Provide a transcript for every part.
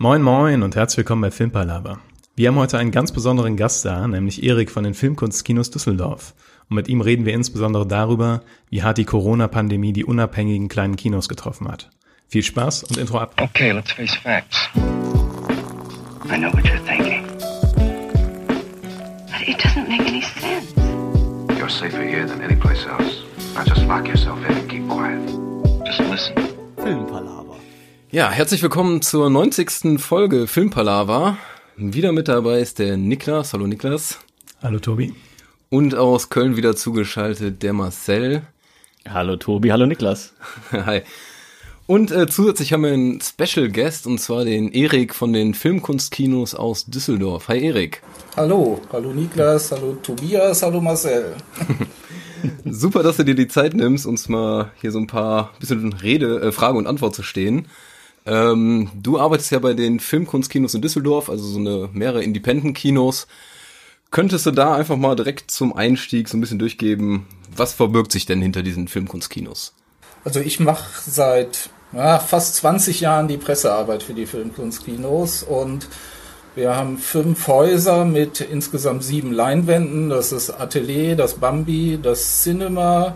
Moin moin und herzlich willkommen bei Filmpalava. Wir haben heute einen ganz besonderen Gast da, nämlich Erik von den Filmkunstkinos Düsseldorf. Und mit ihm reden wir insbesondere darüber, wie hart die Corona-Pandemie die unabhängigen kleinen Kinos getroffen hat. Viel Spaß und Intro ab. Okay, let's face facts. I know what you're thinking. But it doesn't make any sense. You're safer here than any place else. Now just lock yourself in and keep quiet. Just listen. Filmpalaver. Ja, herzlich willkommen zur 90. Folge Filmpalava. Wieder mit dabei ist der Niklas. Hallo Niklas. Hallo Tobi. Und aus Köln wieder zugeschaltet der Marcel. Hallo Tobi, hallo Niklas. Hi. Und äh, zusätzlich haben wir einen Special Guest und zwar den Erik von den Filmkunstkinos aus Düsseldorf. Hi Erik. Hallo, hallo Niklas, hallo Tobias, hallo Marcel. Super, dass du dir die Zeit nimmst, uns mal hier so ein paar bisschen Rede, äh, Frage und Antwort zu stehen. Ähm, du arbeitest ja bei den Filmkunstkinos in Düsseldorf, also so eine mehrere Independent-Kinos. Könntest du da einfach mal direkt zum Einstieg so ein bisschen durchgeben, was verbirgt sich denn hinter diesen Filmkunstkinos? Also ich mache seit ja, fast 20 Jahren die Pressearbeit für die Filmkunstkinos und wir haben fünf Häuser mit insgesamt sieben Leinwänden. Das ist Atelier, das Bambi, das Cinema,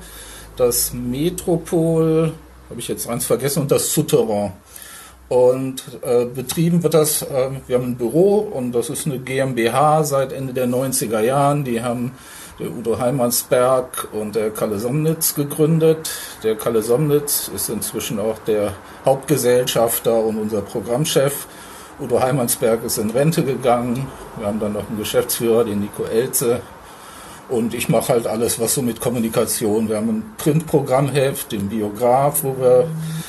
das Metropol, habe ich jetzt eins vergessen, und das Souterrain. Und äh, betrieben wird das, äh, wir haben ein Büro und das ist eine GmbH seit Ende der 90er Jahren. Die haben der Udo Heimansberg und der Kalle Somnitz gegründet. Der Kalle Somnitz ist inzwischen auch der Hauptgesellschafter und unser Programmchef. Udo Heimansberg ist in Rente gegangen. Wir haben dann noch einen Geschäftsführer, den Nico Elze. Und ich mache halt alles, was so mit Kommunikation. Wir haben ein Printprogrammheft, den Biograf, wo wir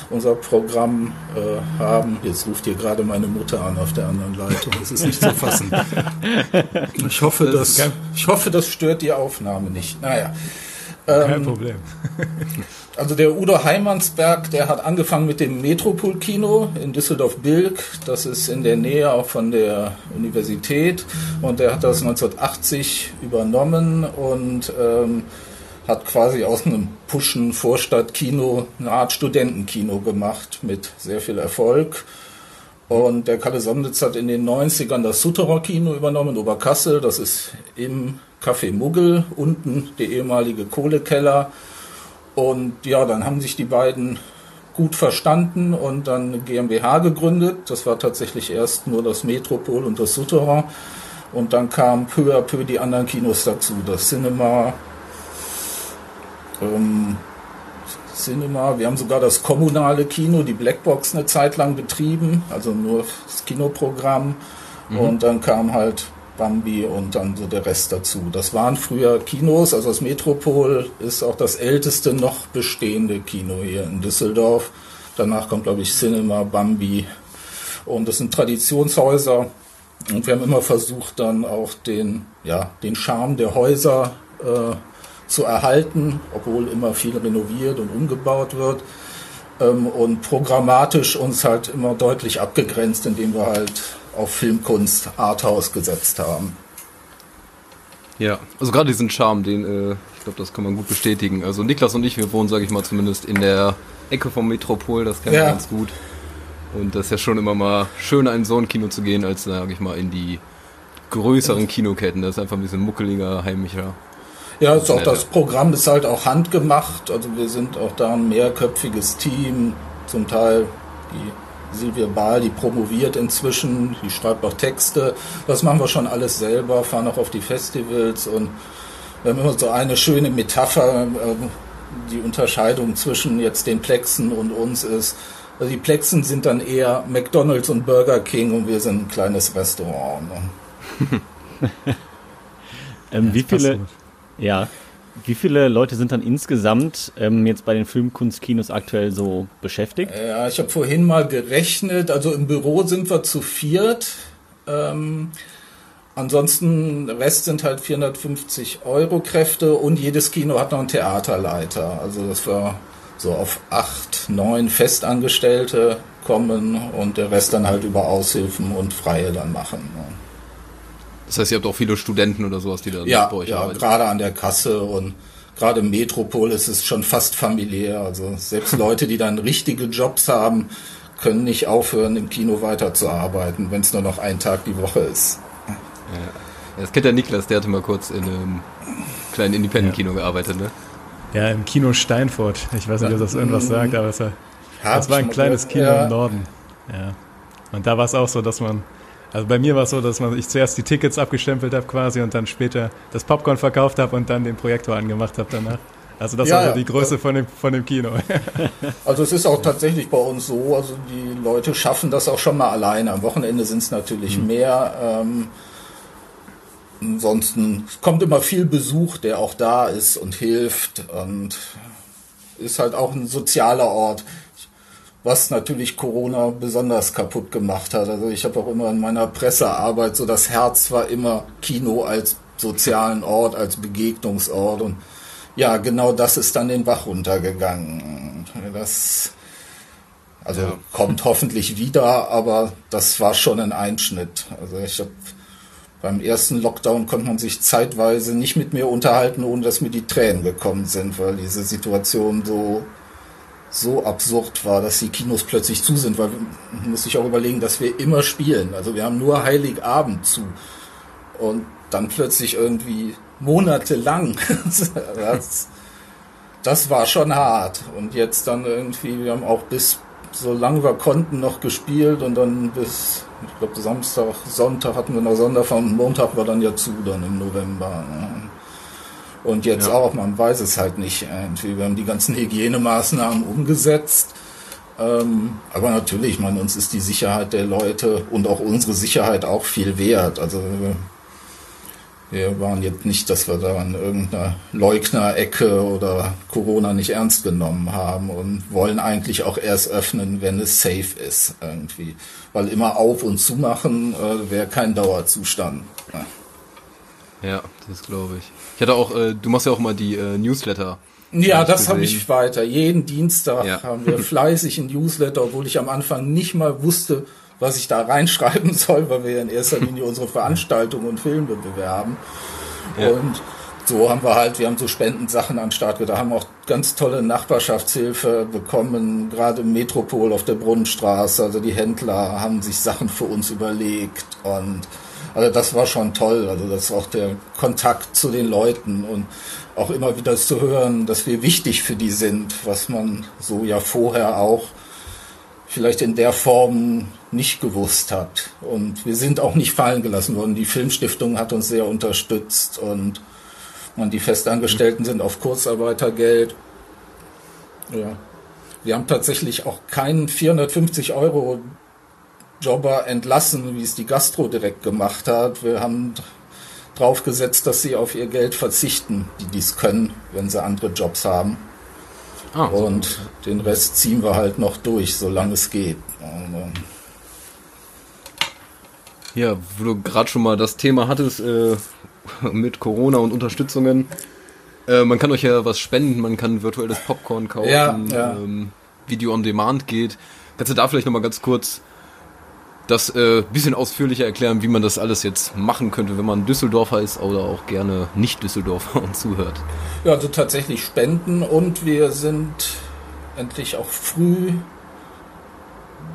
unser Programm äh, haben. Jetzt ruft hier gerade meine Mutter an auf der anderen Leitung. Das ist nicht zu fassen. Ich hoffe, das, ich hoffe, das stört die Aufnahme nicht. Naja. Kein Ähm, Problem. Also der Udo Heimansberg, der hat angefangen mit dem Metropol-Kino in Düsseldorf-Bilk. Das ist in der Nähe auch von der Universität. Und der hat das 1980 übernommen und ähm, hat quasi aus einem Puschen Vorstadtkino eine Art Studentenkino gemacht mit sehr viel Erfolg. Und der Kalle Somnitz hat in den 90ern das Souterrain-Kino übernommen in Oberkassel. Das ist im Café Muggel, unten der ehemalige Kohlekeller. Und ja, dann haben sich die beiden gut verstanden und dann eine GmbH gegründet. Das war tatsächlich erst nur das Metropol und das Souterrain. Und dann kamen peu à peu die anderen Kinos dazu. Das Cinema, ähm, Cinema, wir haben sogar das kommunale Kino, die Blackbox eine Zeit lang betrieben, also nur das Kinoprogramm. Und dann kam halt Bambi und dann so der Rest dazu. Das waren früher Kinos, also das Metropol ist auch das älteste noch bestehende Kino hier in Düsseldorf. Danach kommt, glaube ich, Cinema, Bambi. Und das sind Traditionshäuser. Und wir haben immer versucht, dann auch den, ja, den Charme der Häuser äh, zu erhalten, obwohl immer viel renoviert und umgebaut wird. Ähm, und programmatisch uns halt immer deutlich abgegrenzt, indem wir halt auf Filmkunst, Arthouse gesetzt haben. Ja, also gerade diesen Charme, den, äh, ich glaube, das kann man gut bestätigen. Also Niklas und ich, wir wohnen, sage ich mal, zumindest in der Ecke vom Metropol, das kennen wir Ja. ganz gut. Und das ist ja schon immer mal schöner, in so ein Kino zu gehen, als, sage ich mal, in die größeren Kinoketten. Das ist einfach ein bisschen muckeliger, heimischer. Ja, ist auch das Programm ist halt auch handgemacht. Also wir sind auch da ein mehrköpfiges Team. Zum Teil die Silvia Bahl, die promoviert inzwischen, die schreibt auch Texte. Das machen wir schon alles selber, fahren auch auf die Festivals und wir haben immer so eine schöne Metapher. ähm, Die Unterscheidung zwischen jetzt den Plexen und uns ist, also die Plexen sind dann eher McDonalds und Burger King und wir sind ein kleines Restaurant. Ne? Ähm, wie viele, gut. ja, wie viele Leute sind dann insgesamt ähm, jetzt bei den Filmkunstkinos aktuell so beschäftigt? Ja, ich habe vorhin mal gerechnet. Also im Büro sind wir zu viert. Ähm, ansonsten Rest sind halt 450 Euro Kräfte und jedes Kino hat noch einen Theaterleiter. Also dass wir so auf acht, neun Festangestellte kommen und der Rest dann halt über Aushilfen und Freie dann machen. ne? Das heißt, ihr habt auch viele Studenten oder sowas, die da Ja, bei euch ja arbeiten. gerade an der Kasse und gerade im Metropol ist es schon fast familiär. Also selbst Leute, die dann richtige Jobs haben, können nicht aufhören, im Kino weiterzuarbeiten, wenn es nur noch ein Tag die Woche ist. Ja. Das kennt der Niklas, der hatte mal kurz in einem kleinen Independent-Kino gearbeitet, ne? Ja, im Kino Steinfurt. Ich weiß nicht, ob das irgendwas sagt, aber es war, das war ein kleines. Kino Ja. im Norden. Ja. Und da war es auch so, dass man, also bei mir war es so, dass man ich zuerst die Tickets abgestempelt habe quasi und dann später das Popcorn verkauft habe und dann den Projektor angemacht habe danach. Also das Ja, war ja. die Größe von dem, von dem Kino. Also es ist auch tatsächlich bei uns so, also die Leute schaffen das auch schon mal alleine. Am Wochenende sind es natürlich mehr. Ähm, ansonsten es kommt immer viel Besuch, der auch da ist und hilft und ist halt auch ein sozialer Ort, was natürlich Corona besonders kaputt gemacht hat. Also ich habe auch immer in meiner Pressearbeit so das Herz war immer Kino als sozialen Ort, als Begegnungsort und ja, genau das ist dann den Bach runtergegangen. Das also Ja. kommt hoffentlich wieder, aber das war schon ein Einschnitt. Also ich habe beim ersten Lockdown konnte man sich zeitweise nicht mit mir unterhalten, ohne dass mir die Tränen gekommen sind, weil diese Situation so so absurd war, dass die Kinos plötzlich zu sind, weil man muss sich auch überlegen, dass wir immer spielen. Also wir haben nur Heiligabend zu und dann plötzlich irgendwie monatelang. das, das war schon hart. Und jetzt dann irgendwie, wir haben auch bis so lange wir konnten noch gespielt und dann bis, ich glaube Samstag, Sonntag hatten wir noch Sonderfahren, Montag war dann ja zu dann im November. Ne? Und jetzt Ja. auch, man weiß es halt nicht. Irgendwie. Wir haben die ganzen Hygienemaßnahmen umgesetzt. Ähm, aber natürlich, ich meine, uns ist die Sicherheit der Leute und auch unsere Sicherheit auch viel wert. Also wir, wir waren jetzt nicht, dass wir da an irgendeiner Leugner-Ecke oder Corona nicht ernst genommen haben und wollen eigentlich auch erst öffnen, wenn es safe ist irgendwie. Weil immer auf und zu machen äh, wäre kein Dauerzustand. Ja. Ja, das glaube ich. Ich hatte auch, äh, du machst ja auch mal die äh, Newsletter. Ja, das habe ich weiter. Jeden Dienstag Ja. haben wir fleißig ein Newsletter, obwohl ich am Anfang nicht mal wusste, was ich da reinschreiben soll, weil wir ja in erster Linie unsere Veranstaltungen und Filme bewerben. Ja. Und so haben wir halt, wir haben so Spendensachen an den Start gebracht, haben auch ganz tolle Nachbarschaftshilfe bekommen, gerade im Metropol auf der Brunnenstraße. Also die Händler haben sich Sachen für uns überlegt und also das war schon toll. Also das auch der Kontakt zu den Leuten und auch immer wieder zu hören, dass wir wichtig für die sind, was man so ja vorher auch vielleicht in der Form nicht gewusst hat. Und wir sind auch nicht fallen gelassen worden. Die Filmstiftung hat uns sehr unterstützt und man, die Festangestellten sind auf Kurzarbeitergeld. Ja. Wir haben tatsächlich auch keinen 450 Euro Jobber entlassen, wie es die Gastro direkt gemacht hat. Wir haben drauf gesetzt, dass sie auf ihr Geld verzichten, die dies können, wenn sie andere Jobs haben. Ah, Und den Rest ziehen wir halt noch durch, solange es geht. Also, Ja, wo du gerade schon mal das Thema hattest äh, mit Corona und Unterstützungen. Äh, man kann euch ja was spenden, man kann virtuelles Popcorn kaufen, Ja, ja. Ähm, Video on Demand geht. Kannst du da vielleicht nochmal ganz kurz das äh, bisschen ausführlicher erklären, wie man das alles jetzt machen könnte, wenn man Düsseldorfer ist oder auch gerne nicht Düsseldorfer und zuhört? Ja, also tatsächlich spenden und wir sind endlich auch früh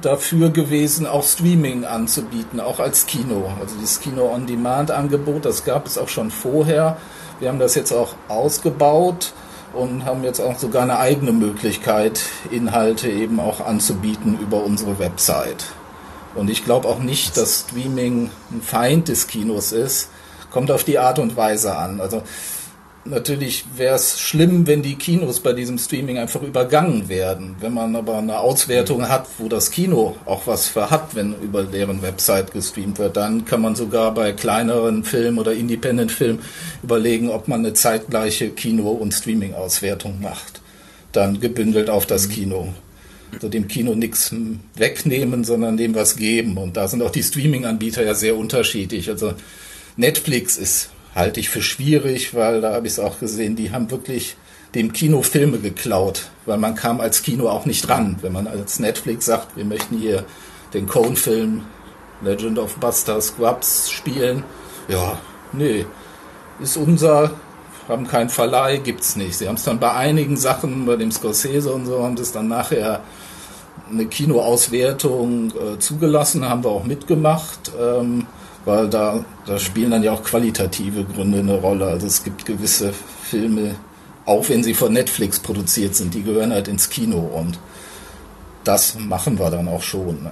dafür gewesen, auch Streaming anzubieten, auch als Kino. Also dieses Kino-on-Demand-Angebot, das gab es auch schon vorher. Wir haben das jetzt auch ausgebaut und haben jetzt auch sogar eine eigene Möglichkeit, Inhalte eben auch anzubieten über unsere Website. Und ich glaube auch nicht, dass Streaming ein Feind des Kinos ist. Kommt auf die Art und Weise an. Also natürlich wäre es schlimm, wenn die Kinos bei diesem Streaming einfach übergangen werden. Wenn man aber eine Auswertung hat, wo das Kino auch was für hat, wenn über deren Website gestreamt wird, dann kann man sogar bei kleineren Filmen oder Independent-Filmen überlegen, ob man eine zeitgleiche Kino- und Streaming-Auswertung macht. Dann gebündelt auf das Kino. Also dem Kino nichts wegnehmen, sondern dem was geben. Und da sind auch die Streaming-Anbieter ja sehr unterschiedlich. Also Netflix ist halte ich für schwierig, weil da habe ich es auch gesehen, die haben wirklich dem Kino Filme geklaut, weil man kam als Kino auch nicht ran. Wenn man als Netflix sagt, wir möchten hier den Cone-Film Legend of Buster Scrubs spielen, ja, nee, ist unser, haben keinen Verleih, gibt's nicht. Sie haben es dann bei einigen Sachen, bei dem Scorsese und so, haben das dann nachher eine Kinoauswertung äh, zugelassen, haben wir auch mitgemacht, ähm, weil da, da spielen dann ja auch qualitative Gründe eine Rolle. Also es gibt gewisse Filme, auch wenn sie von Netflix produziert sind, die gehören halt ins Kino und das machen wir dann auch schon.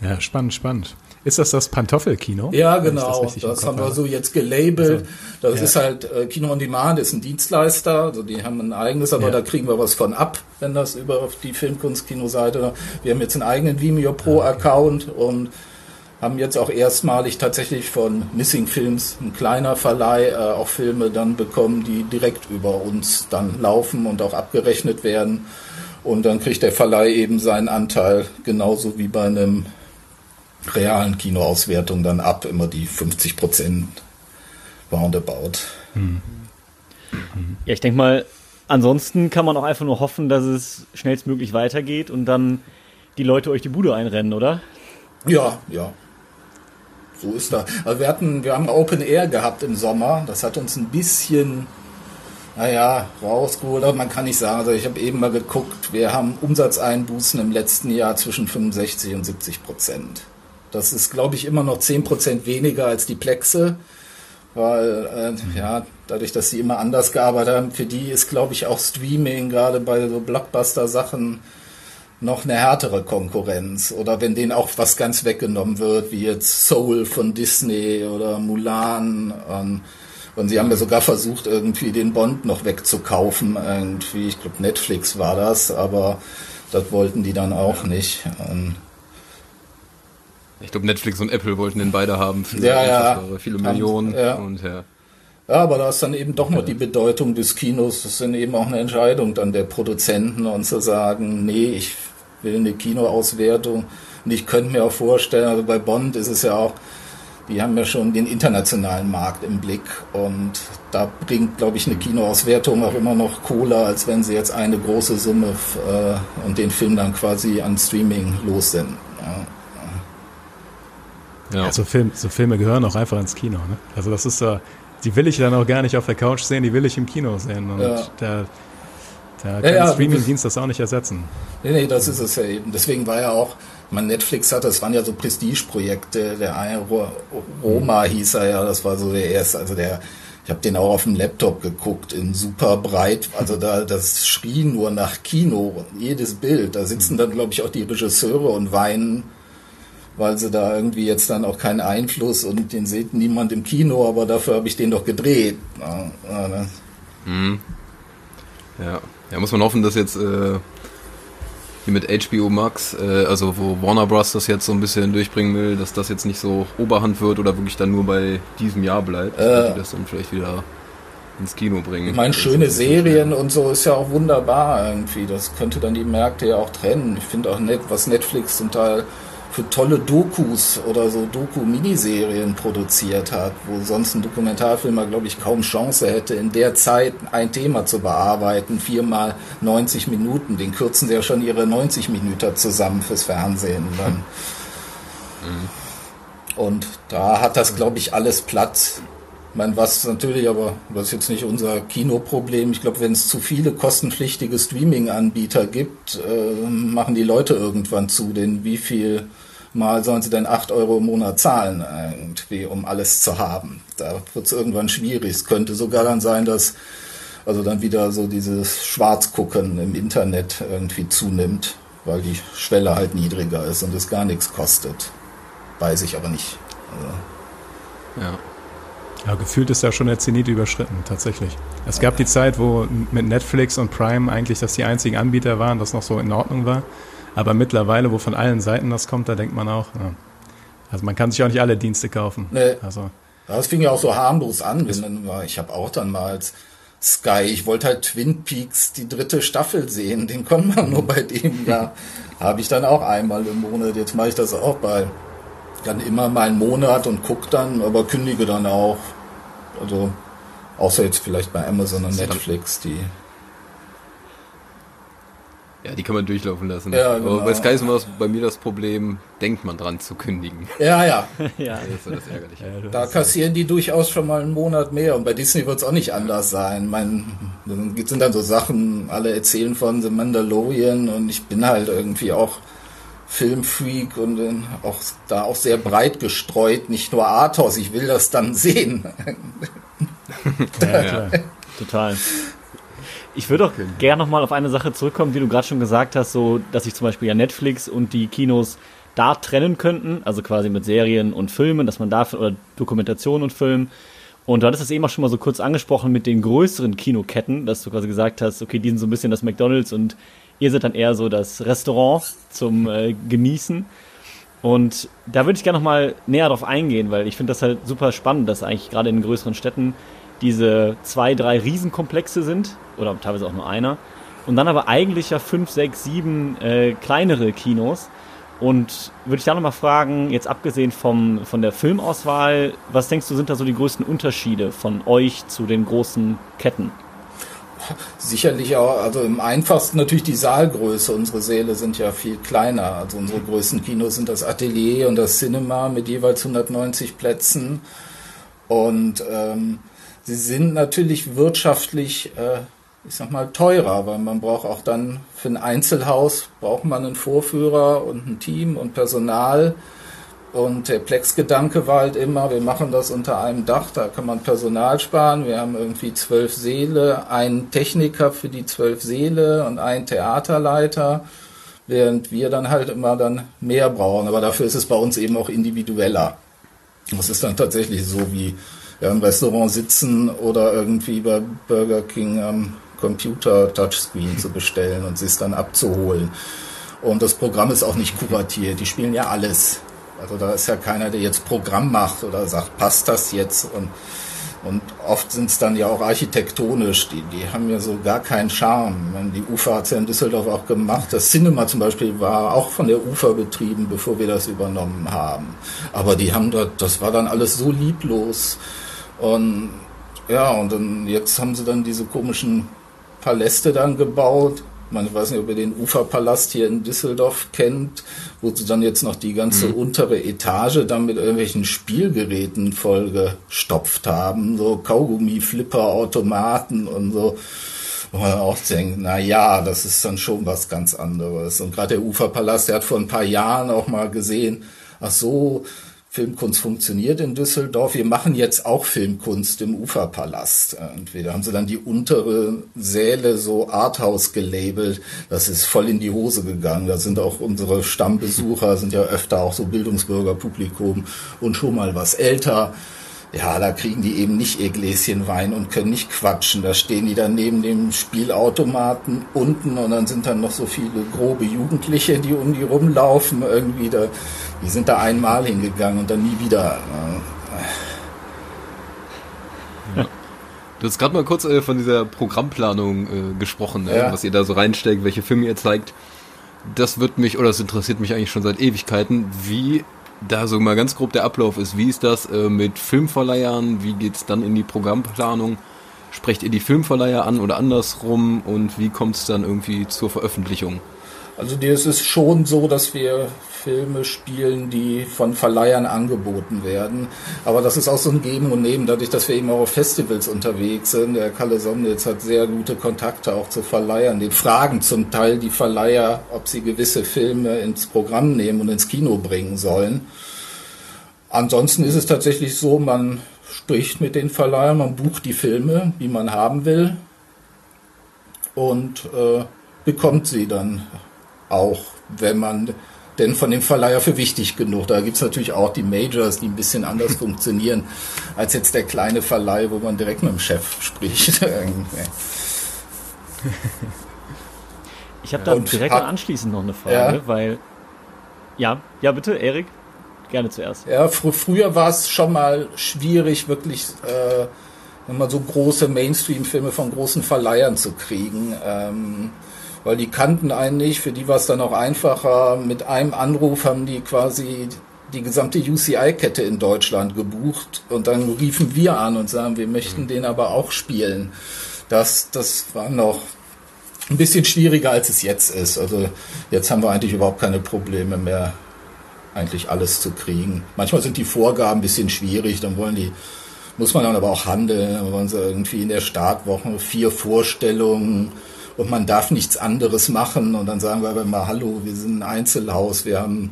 Ja, spannend, spannend. Ist das das Pantoffelkino? Ja, genau. Das, das haben wir so jetzt gelabelt. Also, das ja. ist halt äh, Kino on Demand ist ein Dienstleister, also die haben ein eigenes, aber ja. da kriegen wir was von ab, wenn das über auf die Filmkunst-Kino-Seite. Wir haben jetzt einen eigenen Vimeo Pro Account und haben jetzt auch erstmalig tatsächlich von Missing Films, ein kleiner Verleih, äh, auch Filme dann bekommen, die direkt über uns dann laufen und auch abgerechnet werden. Und dann kriegt der Verleih eben seinen Anteil, genauso wie bei einem realen Kinoauswertung dann ab, immer die 50 Prozent roundabout. Mhm. Ja, ich denke mal, ansonsten kann man auch einfach nur hoffen, dass es schnellstmöglich weitergeht und dann die Leute euch die Bude einrennen, oder? Ja, ja. So ist da. Also wir hatten, wir haben Open Air gehabt im Sommer. Das hat uns ein bisschen, naja, rausgeholt. Aber man kann nicht sagen. Also ich habe eben mal geguckt. Wir haben Umsatzeinbußen im letzten Jahr zwischen 65 und 70 Prozent. Das ist, glaube ich, immer noch 10% weniger als die Plexe, weil äh, ja, dadurch, dass sie immer anders gearbeitet haben, für die ist, glaube ich, auch Streaming gerade bei so Blockbuster-Sachen noch eine härtere Konkurrenz. Oder wenn denen auch was ganz weggenommen wird, wie jetzt Soul von Disney oder Mulan. Und, und sie haben ja sogar versucht, irgendwie den Bond noch wegzukaufen. Irgendwie, ich glaube, Netflix war das, aber das wollten die dann auch nicht. Und ich glaube, Netflix und Apple wollten den beide haben für ja, ja. viele Millionen. Ja. Und, ja. ja, aber da ist dann eben doch noch die Bedeutung des Kinos. Das ist dann eben auch eine Entscheidung dann der Produzenten und zu sagen, nee, ich will eine Kinoauswertung. Und ich könnte mir auch vorstellen, also bei Bond ist es ja auch, die haben ja schon den internationalen Markt im Blick und da bringt, glaube ich, eine Kinoauswertung auch immer noch Cola, als wenn sie jetzt eine große Summe äh, und den Film dann quasi an Streaming lossenden. Ja. Ja. ja so, Film, so, Filme gehören auch einfach ins Kino. Ne? Also das ist so, die will ich dann auch gar nicht auf der Couch sehen, die will ich im Kino sehen. Und ja. der, der kann ja, Streaming-Dienst das auch nicht ersetzen. Nee, nee, das ist es ja eben. Deswegen war ja auch, man Netflix hatte, das waren ja so Prestige-Projekte, der eine Roma hieß er ja, das war so der erste, also der, ich habe den auch auf dem Laptop geguckt, in super breit, also da, das schrie nur nach Kino, jedes Bild, da sitzen dann, glaube ich, auch die Regisseure und weinen weil sie da irgendwie jetzt dann auch keinen Einfluss und den sieht niemand im Kino, aber dafür habe ich den doch gedreht. Ja, ja, mhm. ja. ja, muss man hoffen, dass jetzt äh, wie mit HBO Max, äh, also wo Warner Bros. das jetzt so ein bisschen durchbringen will, dass das jetzt nicht so Oberhand wird oder wirklich dann nur bei diesem Jahr bleibt, äh, die das dann vielleicht wieder ins Kino bringen. Ich meine, schöne Serien und so ist ja auch wunderbar irgendwie. Das könnte dann die Märkte ja auch trennen. Ich finde auch nett, was Netflix zum Teil für tolle Dokus oder so Doku-Miniserien produziert hat, wo sonst ein Dokumentarfilmer, glaube ich, kaum Chance hätte, in der Zeit ein Thema zu bearbeiten, viermal 90 Minuten. Den kürzen sie ja schon ihre 90 Minuten zusammen fürs Fernsehen. Dann. Mhm. Und da hat das, glaube ich, alles Platz. Meine, was natürlich, aber das ist jetzt nicht unser Kinoproblem. Ich glaube, wenn es zu viele kostenpflichtige Streaming-Anbieter gibt, äh, machen die Leute irgendwann zu, denn wie viel mal sollen sie denn 8 Euro im Monat zahlen, irgendwie, um alles zu haben. Da wird es irgendwann schwierig. Es könnte sogar dann sein, dass also dann wieder so dieses Schwarzgucken im Internet irgendwie zunimmt, weil die Schwelle halt niedriger ist und es gar nichts kostet. Weiß ich aber nicht. Also. Ja. Ja, gefühlt ist ja schon der Zenit überschritten, tatsächlich. Es gab die Zeit, wo mit Netflix und Prime eigentlich das die einzigen Anbieter waren, das noch so in Ordnung war. Aber mittlerweile, wo von allen Seiten das kommt, da denkt man auch, ja. also man kann sich auch nicht alle Dienste kaufen. Nee. Also. Das fing ja auch so harmlos an. ich habe auch dann mal als Sky, ich wollte halt Twin Peaks die dritte Staffel sehen, den konnte man nur bei dem, ja, habe ich dann auch einmal im Monat. Jetzt mache ich das auch bei dann immer mal einen Monat und gucke dann, aber kündige dann auch. Also außer jetzt vielleicht bei Amazon und Netflix, die Ja, die kann man durchlaufen lassen. Ja, genau. Aber bei Sky ist immer das- bei mir das Problem, denkt man dran zu kündigen. Ja, ja. ja. Das ist so das Ärgerliche. Da kassieren die durchaus schon mal einen Monat mehr. Und bei Disney wird es auch nicht anders sein. Mein, dann sind dann so Sachen, alle erzählen von The Mandalorian und ich bin halt irgendwie auch Filmfreak und äh, auch da auch sehr breit gestreut, nicht nur Arthouse, ich will das dann sehen. Ja, klar. Total. Ich würde auch gerne nochmal auf eine Sache zurückkommen, die du gerade schon gesagt hast, so, dass sich zum Beispiel ja Netflix und die Kinos da trennen könnten, also quasi mit Serien und Filmen, dass man da, oder Dokumentation und Film. Und du hattest das eben auch schon mal so kurz angesprochen mit den größeren Kinoketten, dass du quasi gesagt hast, okay, die sind so ein bisschen das McDonalds und ihr seid dann eher so das Restaurant zum äh, Genießen. Und da würde ich gerne noch mal näher drauf eingehen, weil ich finde das halt super spannend, dass eigentlich gerade in größeren Städten diese zwei, drei Riesenkomplexe sind, oder teilweise auch nur einer, und dann aber eigentlich ja fünf, sechs, sieben äh, kleinere Kinos. Und würde ich da noch mal fragen, jetzt abgesehen vom, von der Filmauswahl, was denkst du, sind da so die größten Unterschiede von euch zu den großen Ketten? Sicherlich auch, also im einfachsten natürlich die Saalgröße. Unsere Säle sind ja viel kleiner. Also unsere größten Kinos sind das Atelier und das Cinema mit jeweils 190 Plätzen. Und ähm, sie sind natürlich wirtschaftlich, äh, ich sag mal, teurer, weil man braucht auch dann für ein Einzelhaus braucht man einen Vorführer und ein Team und Personal. Und der Plex-Gedanke war halt immer, wir machen das unter einem Dach, da kann man Personal sparen. Wir haben irgendwie zwölf Säle, einen Techniker für die zwölf Säle und einen Theaterleiter, während wir dann halt immer dann mehr brauchen. Aber dafür ist es bei uns eben auch individueller. Das ist dann tatsächlich so wie ja, im Restaurant sitzen oder irgendwie bei Burger King am Computer Touchscreen zu bestellen und sich dann abzuholen. Und das Programm ist auch nicht kuratiert. Die spielen ja alles. Also da ist ja keiner, der jetzt Programm macht oder sagt, passt das jetzt? Und, und oft sind es dann ja auch architektonisch. Die, die haben ja so gar keinen Charme. Die UFA hat es ja in Düsseldorf auch gemacht. Das Cinema zum Beispiel war auch von der UFA betrieben, bevor wir das übernommen haben. Aber die haben dort, das war dann alles so lieblos. Und ja, und dann jetzt haben sie dann diese komischen Paläste dann gebaut. Man weiß nicht, ob ihr den Uferpalast hier in Düsseldorf kennt, wo sie dann jetzt noch die ganze untere Etage dann mit irgendwelchen Spielgeräten vollgestopft haben, so Kaugummi, Flipper, Automaten und so. Wo man auch denkt, na ja, das ist dann schon was ganz anderes. Und gerade der Uferpalast, der hat vor ein paar Jahren auch mal gesehen, ach so, Filmkunst funktioniert in Düsseldorf. Wir machen jetzt auch Filmkunst im Uferpalast. Entweder haben sie dann die untere Säle so Arthouse gelabelt. Das ist voll in die Hose gegangen. Da sind auch unsere Stammbesucher, sind ja öfter auch so Bildungsbürgerpublikum und schon mal was älter. Ja, da kriegen die eben nicht ihr Gläschen Wein und können nicht quatschen. Da stehen die dann neben dem Spielautomaten unten und dann sind dann noch so viele grobe Jugendliche, die um die rumlaufen. Irgendwie da, die sind da einmal hingegangen und dann nie wieder. Du hast gerade mal kurz äh, von dieser Programmplanung äh, gesprochen, ne? Ja. was ihr da so reinsteckt, welche Filme ihr zeigt. Das wird mich, oder das interessiert mich eigentlich schon seit Ewigkeiten, wie da so mal ganz grob der Ablauf ist. Wie ist das äh, mit Filmverleihern? Wie geht's dann in die Programmplanung? Sprecht ihr die Filmverleiher an oder andersrum? Und wie kommt es dann irgendwie zur Veröffentlichung? Also es ist schon so, dass wir Filme spielen, die von Verleihern angeboten werden. Aber das ist auch so ein Geben und Nehmen, dadurch, dass wir eben auch auf Festivals unterwegs sind. Der Kalle Somnitz hat sehr gute Kontakte auch zu Verleihern. Die fragen zum Teil die Verleiher, ob sie gewisse Filme ins Programm nehmen und ins Kino bringen sollen. Ansonsten ist es tatsächlich so, man spricht mit den Verleihern, man bucht die Filme, die man haben will und äh, bekommt sie dann auch, wenn man denn von dem Verleiher für wichtig genug. Da gibt's natürlich auch die Majors, die ein bisschen anders funktionieren als jetzt der kleine Verleih, wo man direkt mit dem Chef spricht. Ich habe da Und direkt hat- anschließend noch eine Frage, Ja. weil. Ja, ja, bitte, Erik. Gerne zuerst. Ja, fr früher war es schon mal schwierig, wirklich äh, man so große Mainstream-Filme von großen Verleihern zu kriegen. Ähm, weil die kannten einen nicht, für die war es dann auch einfacher. Mit einem Anruf haben die quasi die gesamte UCI-Kette in Deutschland gebucht und dann riefen wir an und sagen, wir möchten den aber auch spielen. Das, das war noch ein bisschen schwieriger, als es jetzt ist. Also jetzt haben wir eigentlich überhaupt keine Probleme mehr, eigentlich alles zu kriegen. Manchmal sind die Vorgaben ein bisschen schwierig, dann wollen die, muss man dann aber auch handeln, dann wollen sie irgendwie in der Startwoche vier Vorstellungen und man darf nichts anderes machen und dann sagen wir aber mal, hallo, wir sind ein Einzelhaus, wir haben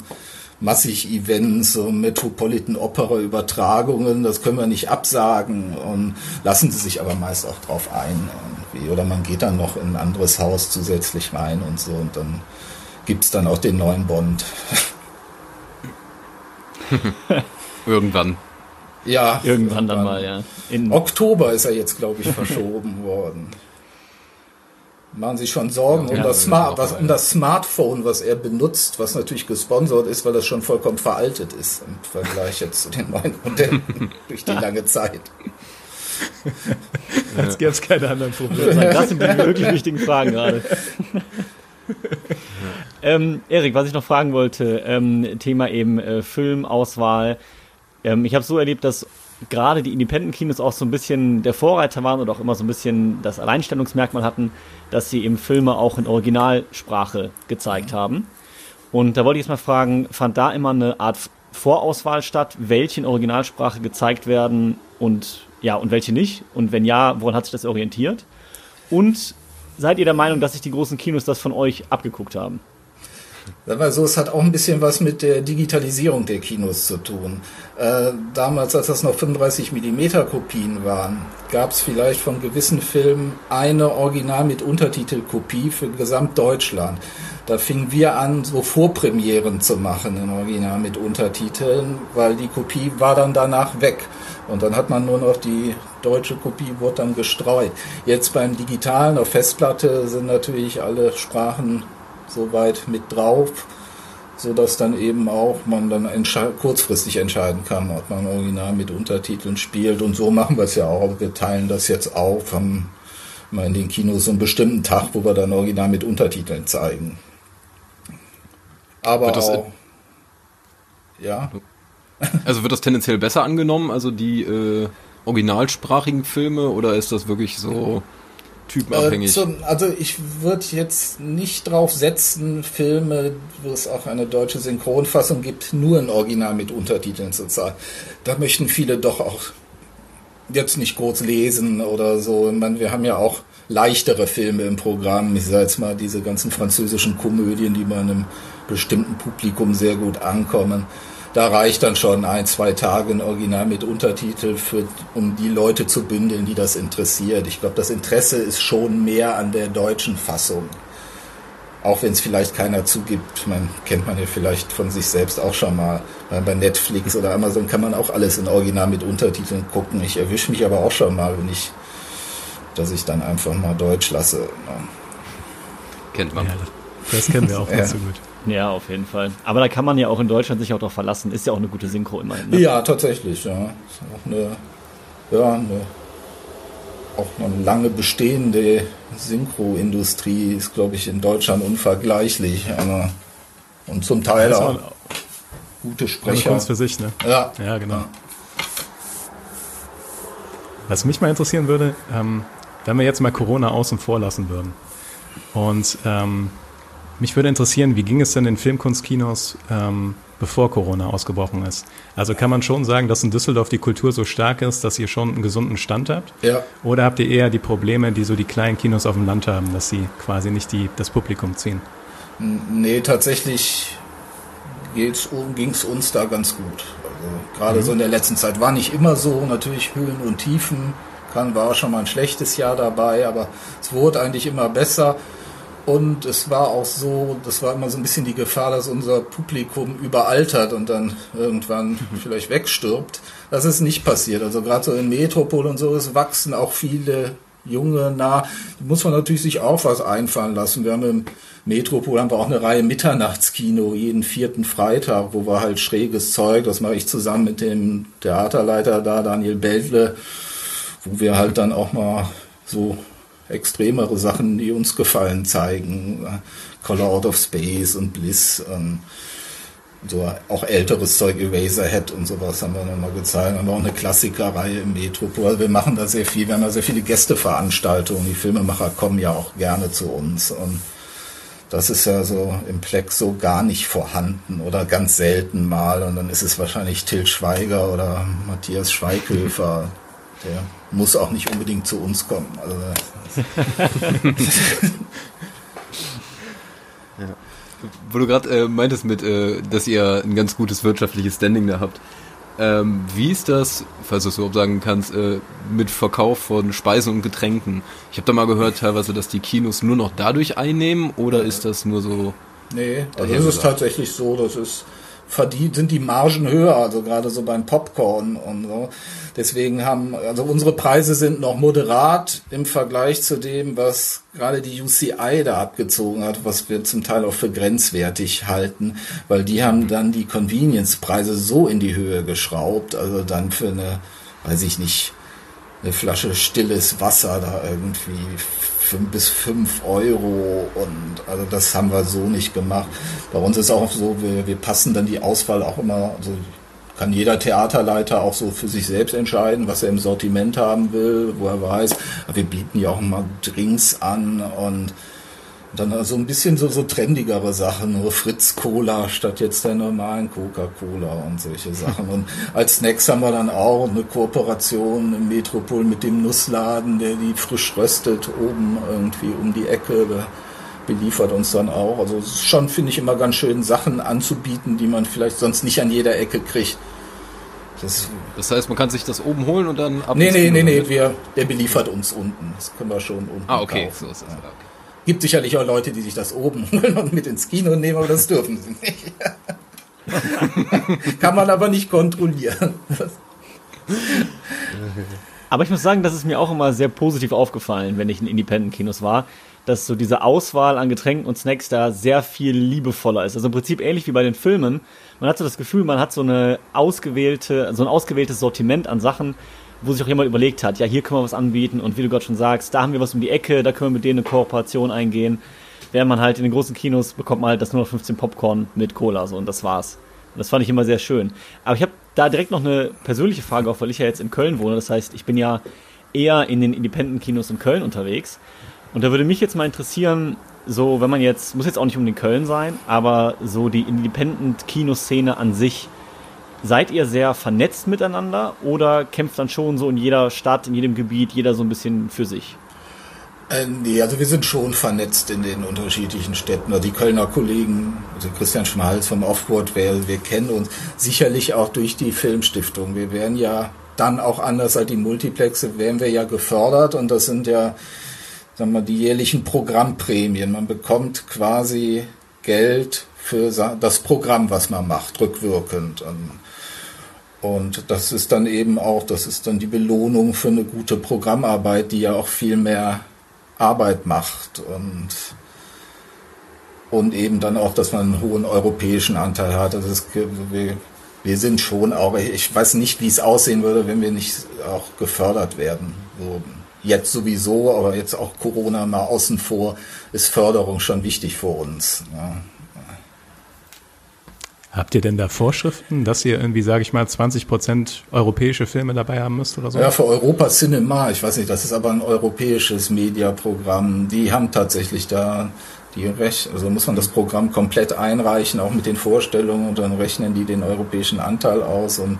massig Events, so Metropolitan Opera Übertragungen, das können wir nicht absagen und lassen sie sich aber meist auch drauf ein irgendwie. Oder man geht dann noch in ein anderes Haus zusätzlich rein und so und dann gibt's dann auch den neuen Bond. Irgendwann. Ja. Irgendwann, irgendwann dann mal, ja. In Oktober ist er jetzt, glaube ich, verschoben worden machen sich schon Sorgen ja, um, das Smart, was, um das Smartphone, was er benutzt, was natürlich gesponsert ist, weil das schon vollkommen veraltet ist im Vergleich jetzt zu den neuen Modellen durch die lange Zeit. Jetzt gäbe es keine anderen Probleme. Das sind die wirklich wichtigen Fragen gerade. ähm, Erik, was ich noch fragen wollte, ähm, Thema eben äh, Filmauswahl. Ähm, ich habe so erlebt, dass gerade die Independent-Kinos auch so ein bisschen der Vorreiter waren und auch immer so ein bisschen das Alleinstellungsmerkmal hatten, dass sie eben Filme auch in Originalsprache gezeigt haben. Und da wollte ich jetzt mal fragen, fand da immer eine Art Vorauswahl statt, welche in Originalsprache gezeigt werden und ja, und welche nicht? Und wenn ja, woran hat sich das orientiert? Und seid ihr der Meinung, dass sich die großen Kinos das von euch abgeguckt haben? Sagen wir so, es hat auch ein bisschen was mit der Digitalisierung der Kinos zu tun. Äh, damals, als das noch 35 mm Kopien waren, gab es vielleicht von gewissen Filmen eine Original mit Untertitelkopie für Gesamtdeutschland. Da fingen wir an, so Vorpremieren zu machen in Original mit Untertiteln, weil die Kopie war dann danach weg. Und dann hat man nur noch die deutsche Kopie, wurde dann gestreut. Jetzt beim Digitalen auf Festplatte sind natürlich alle Sprachen soweit mit drauf, so dass dann eben auch man dann entsche kurzfristig entscheiden kann, ob man Original mit Untertiteln spielt. Und so machen wir es ja auch. Wir teilen das jetzt auf, haben mal in den Kinos so einen bestimmten Tag, wo wir dann Original mit Untertiteln zeigen. Aber auch, ja. Also wird das tendenziell besser angenommen, also die äh, originalsprachigen Filme, oder ist das wirklich so typenabhängig. Äh, zum, also ich würde jetzt nicht drauf setzen, Filme, wo es auch eine deutsche Synchronfassung gibt, nur ein Original mit Untertiteln zu zeigen. Da möchten viele doch auch jetzt nicht kurz lesen oder so. Ich meine, wir haben ja auch leichtere Filme im Programm. Ich sage jetzt mal diese ganzen französischen Komödien, die bei einem bestimmten Publikum sehr gut ankommen da reicht dann schon ein, zwei Tage ein Original mit Untertitel, für, um die Leute zu bündeln, die das interessiert. Ich glaube, das Interesse ist schon mehr an der deutschen Fassung. Auch wenn es vielleicht keiner zugibt, man kennt man ja vielleicht von sich selbst auch schon mal. Bei Netflix oder Amazon kann man auch alles in Original mit Untertiteln gucken. Ich erwische mich aber auch schon mal, wenn ich, dass ich dann einfach mal Deutsch lasse. Kennt man. Ja, das kennen wir auch ja. so gut. Ja, auf jeden Fall. Aber da kann man ja auch in Deutschland sich auch darauf verlassen. Ist ja auch eine gute Synchro immerhin. Ne? Ja, tatsächlich. Ja. Ist auch eine, ja, eine, auch eine lange bestehende Synchroindustrie ist, glaube ich, in Deutschland unvergleichlich. Aber, und zum Teil auch, gute Sprecher. Kunst für sich, ne? Ja. Ja, genau. Ja. Was mich mal interessieren würde, ähm, wenn wir jetzt mal Corona außen vor lassen würden und ähm, mich würde interessieren, wie ging es denn in Filmkunstkinos, ähm, bevor Corona ausgebrochen ist? Also kann man schon sagen, dass in Düsseldorf die Kultur so stark ist, dass ihr schon einen gesunden Stand habt? Ja. Oder habt ihr eher die Probleme, die so die kleinen Kinos auf dem Land haben, dass sie quasi nicht die, das Publikum ziehen? Nee, tatsächlich ging es uns da ganz gut. Also, gerade mhm. so in der letzten Zeit war nicht immer so, natürlich Höhen und Tiefen. Kann, war schon mal ein schlechtes Jahr dabei, aber es wurde eigentlich immer besser. Und es war auch so, das war immer so ein bisschen die Gefahr, dass unser Publikum überaltert und dann irgendwann mhm. vielleicht wegstirbt. Das ist nicht passiert. Also gerade so in Metropol und so, es wachsen auch viele junge nah. Da muss man natürlich sich auch was einfallen lassen. Wir haben im Metropol haben wir auch eine Reihe Mitternachtskino jeden vierten Freitag, wo wir halt schräges Zeug, das mache ich zusammen mit dem Theaterleiter da, Daniel Beldle, wo wir halt dann auch mal so extremere Sachen, die uns gefallen, zeigen. Color Out of Space und Bliss. Ähm, so auch älteres Zeug, Eraserhead und sowas haben wir nochmal gezeigt. Haben wir auch eine Klassikerreihe im Metropol. Also wir machen da sehr viel, wir haben da sehr viele Gästeveranstaltungen. Die Filmemacher kommen ja auch gerne zu uns und das ist ja so im Plex so gar nicht vorhanden oder ganz selten mal. Und dann ist es wahrscheinlich Till Schweiger oder Matthias Schweighöfer. Der muss auch nicht unbedingt zu uns kommen. Also, ja. Wo du gerade äh, meintest mit, äh, dass ihr ein ganz gutes wirtschaftliches Standing da habt. Ähm, wie ist das, falls du es überhaupt sagen kannst, äh, mit Verkauf von Speisen und Getränken? Ich habe da mal gehört teilweise, dass die Kinos nur noch dadurch einnehmen oder ist das nur so? Nee, also ist es tatsächlich so, dass es verdient, sind die Margen höher, also gerade so beim Popcorn und so. Deswegen haben, also unsere Preise sind noch moderat im Vergleich zu dem, was gerade die UCI da abgezogen hat, was wir zum Teil auch für grenzwertig halten, weil die haben dann die Convenience-Preise so in die Höhe geschraubt, also dann für eine, weiß ich nicht, eine Flasche stilles Wasser da irgendwie fünf bis fünf Euro und also das haben wir so nicht gemacht. Bei uns ist auch so, wir, wir passen dann die Auswahl auch immer, also kann jeder Theaterleiter auch so für sich selbst entscheiden, was er im Sortiment haben will, wo er weiß. wir bieten ja auch mal Drinks an und dann so also ein bisschen so, so trendigere Sachen, nur Fritz Cola statt jetzt der normalen Coca-Cola und solche Sachen. Und als Snacks haben wir dann auch eine Kooperation im Metropol mit dem Nussladen, der die frisch röstet, oben irgendwie um die Ecke. Der beliefert uns dann auch. Also es ist schon, finde ich, immer ganz schön, Sachen anzubieten, die man vielleicht sonst nicht an jeder Ecke kriegt. Das, das heißt, man kann sich das oben holen und dann ab. Nee, nee, nee, nee, wir, der beliefert uns unten. Das können wir schon unten. Ah, okay. Kaufen. So ist das. Ja. Okay. Gibt sicherlich auch Leute, die sich das oben holen und mit ins Kino nehmen, aber das dürfen sie nicht. Kann man aber nicht kontrollieren. aber ich muss sagen, das ist mir auch immer sehr positiv aufgefallen, wenn ich in Independent-Kinos war, dass so diese Auswahl an Getränken und Snacks da sehr viel liebevoller ist. Also im Prinzip ähnlich wie bei den Filmen. Man hat so das Gefühl, man hat so eine ausgewählte, so ein ausgewähltes Sortiment an Sachen, wo sich auch jemand überlegt hat, ja, hier können wir was anbieten und wie du gerade schon sagst, da haben wir was um die Ecke, da können wir mit denen eine Kooperation eingehen. Während man halt in den großen Kinos bekommt man halt das nur noch 15 Popcorn mit Cola so und das war's. Und das fand ich immer sehr schön. Aber ich habe da direkt noch eine persönliche Frage, auch weil ich ja jetzt in Köln wohne. Das heißt, ich bin ja eher in den Independent-Kinos in Köln unterwegs. Und da würde mich jetzt mal interessieren, so, wenn man jetzt, muss jetzt auch nicht um den Köln sein, aber so die Independent-Kinoszene an sich, Seid ihr sehr vernetzt miteinander oder kämpft dann schon so in jeder Stadt, in jedem Gebiet, jeder so ein bisschen für sich? Äh, nee, also wir sind schon vernetzt in den unterschiedlichen Städten. Also die Kölner Kollegen, also Christian Schmalz vom Offboard, wir, wir kennen uns sicherlich auch durch die Filmstiftung. Wir werden ja dann auch anders als die Multiplexe, werden wir ja gefördert und das sind ja, sagen wir, die jährlichen Programmprämien. Man bekommt quasi Geld für das Programm, was man macht, rückwirkend. Und und das ist dann eben auch, das ist dann die Belohnung für eine gute Programmarbeit, die ja auch viel mehr Arbeit macht und, und eben dann auch, dass man einen hohen europäischen Anteil hat. Also das, wir, wir sind schon auch, ich weiß nicht, wie es aussehen würde, wenn wir nicht auch gefördert werden würden. Jetzt sowieso, aber jetzt auch Corona mal außen vor, ist Förderung schon wichtig für uns. Ja. Habt ihr denn da Vorschriften, dass ihr irgendwie, sage ich mal, 20 Prozent europäische Filme dabei haben müsst oder so? Ja, für Europa Cinema, ich weiß nicht, das ist aber ein europäisches Mediaprogramm. Die haben tatsächlich da die Recht, also muss man das Programm komplett einreichen, auch mit den Vorstellungen und dann rechnen die den europäischen Anteil aus und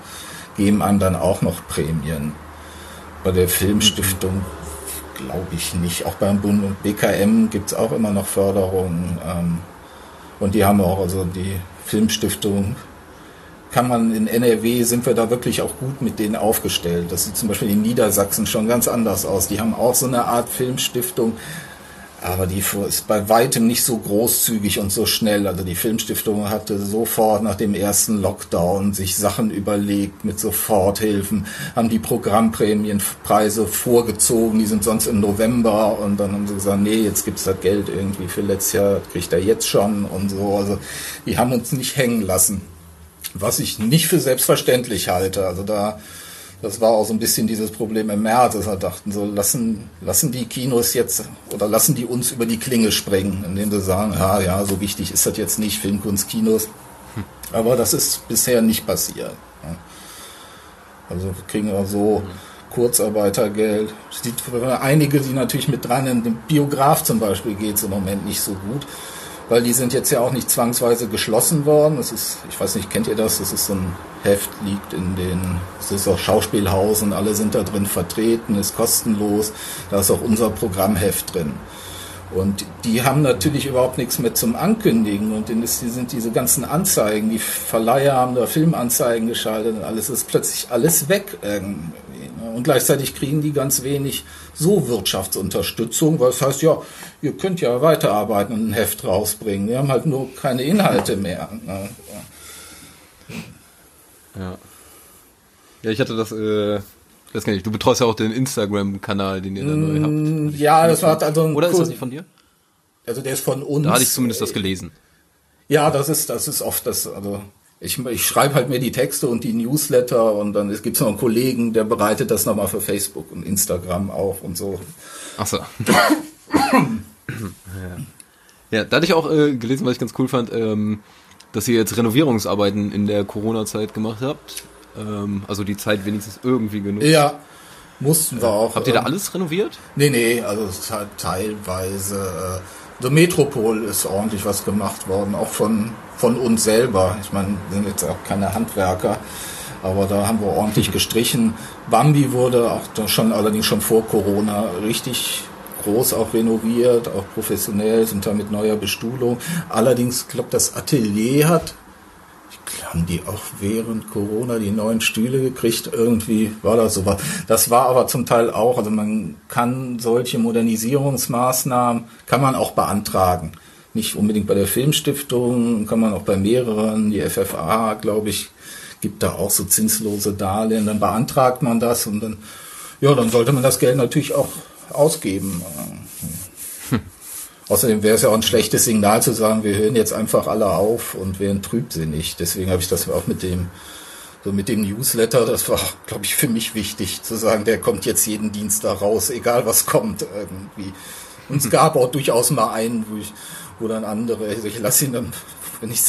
geben einem dann auch noch Prämien. Bei der Filmstiftung glaube ich nicht. Auch beim Bund und BKM gibt es auch immer noch Förderungen. Ähm, und die haben auch, also die Filmstiftung kann man in NRW, sind wir da wirklich auch gut mit denen aufgestellt. Das sieht zum Beispiel in Niedersachsen schon ganz anders aus. Die haben auch so eine Art Filmstiftung, aber die ist bei weitem nicht so großzügig und so schnell. Also die Filmstiftung hatte sofort nach dem ersten Lockdown sich Sachen überlegt mit Soforthilfen, haben die Programmprämienpreise vorgezogen, die sind sonst im November und dann haben sie gesagt, nee, jetzt gibt's das Geld irgendwie für letztes Jahr, kriegt er jetzt schon und so. Also die haben uns nicht hängen lassen. Was ich nicht für selbstverständlich halte. Also da das war auch so ein bisschen dieses Problem im März, dass wir dachten, so lassen, lassen die Kinos jetzt oder lassen die uns über die Klinge springen, indem sie sagen, ja, ja, so wichtig ist das jetzt nicht, Filmkunstkinos. Aber das ist bisher nicht passiert. Also wir kriegen auch so Kurzarbeitergeld. Es gibt einige, die natürlich mit dran, in dem Biograf zum Beispiel geht es im Moment nicht so gut, weil die sind jetzt ja auch nicht zwangsweise geschlossen worden. Das ist, ich weiß nicht, kennt ihr das? Das ist so ein Heft, liegt in den, es ist auch Schauspielhausen, alle sind da drin vertreten, ist kostenlos. Da ist auch unser Programmheft drin. Und die haben natürlich überhaupt nichts mehr zum Ankündigen. Und dann sind diese ganzen Anzeigen, die Verleiher haben da Filmanzeigen geschaltet und alles ist plötzlich alles weg. Ne? Und gleichzeitig kriegen die ganz wenig so Wirtschaftsunterstützung, weil es heißt, ja, ihr könnt ja weiterarbeiten und ein Heft rausbringen. Wir haben halt nur keine Inhalte mehr. Ne? Ja. Ja, ich hatte das, äh, das kann ich. Du betreust ja auch den Instagram-Kanal, den ihr da neu habt. Mm, Ja, das war also ein Oder ist das nicht von dir? Also der ist von uns. Da hatte ich zumindest das gelesen. Ja, das ist, das ist oft das, also ich, ich schreibe halt mir die Texte und die Newsletter und dann gibt es noch einen Kollegen, der bereitet das nochmal für Facebook und Instagram auf und so. Ach so. ja. ja, da hatte ich auch äh, gelesen, was ich ganz cool fand, ähm, dass ihr jetzt Renovierungsarbeiten in der Corona-Zeit gemacht habt. Ähm, also die Zeit wenigstens irgendwie genutzt. Ja, mussten wir auch. Habt ihr da ähm, alles renoviert? Nee, nee, also teilweise. Äh, so Metropol ist ordentlich was gemacht worden, auch von, von uns selber. Ich meine, wir sind jetzt auch keine Handwerker, aber da haben wir ordentlich gestrichen. Bambi wurde auch schon, allerdings schon vor Corona, richtig groß auch renoviert, auch professionell, sind da mit neuer Bestuhlung. Allerdings, ich glaube, das Atelier hat haben die auch während Corona die neuen Stühle gekriegt? Irgendwie war das so. Das war aber zum Teil auch, also man kann solche Modernisierungsmaßnahmen, kann man auch beantragen. Nicht unbedingt bei der Filmstiftung, kann man auch bei mehreren, die FFA, glaube ich, gibt da auch so zinslose Darlehen, dann beantragt man das und dann, ja, dann sollte man das Geld natürlich auch ausgeben. Außerdem wäre es ja auch ein schlechtes Signal zu sagen, wir hören jetzt einfach alle auf und wären trübsinnig. Deswegen habe ich das auch mit dem, so mit dem Newsletter, das war, glaube ich, für mich wichtig, zu sagen, der kommt jetzt jeden Dienstag raus, egal was kommt irgendwie. Und es gab auch durchaus mal einen, wo, ich, wo dann andere, also ich lasse ihn dann, wenn ich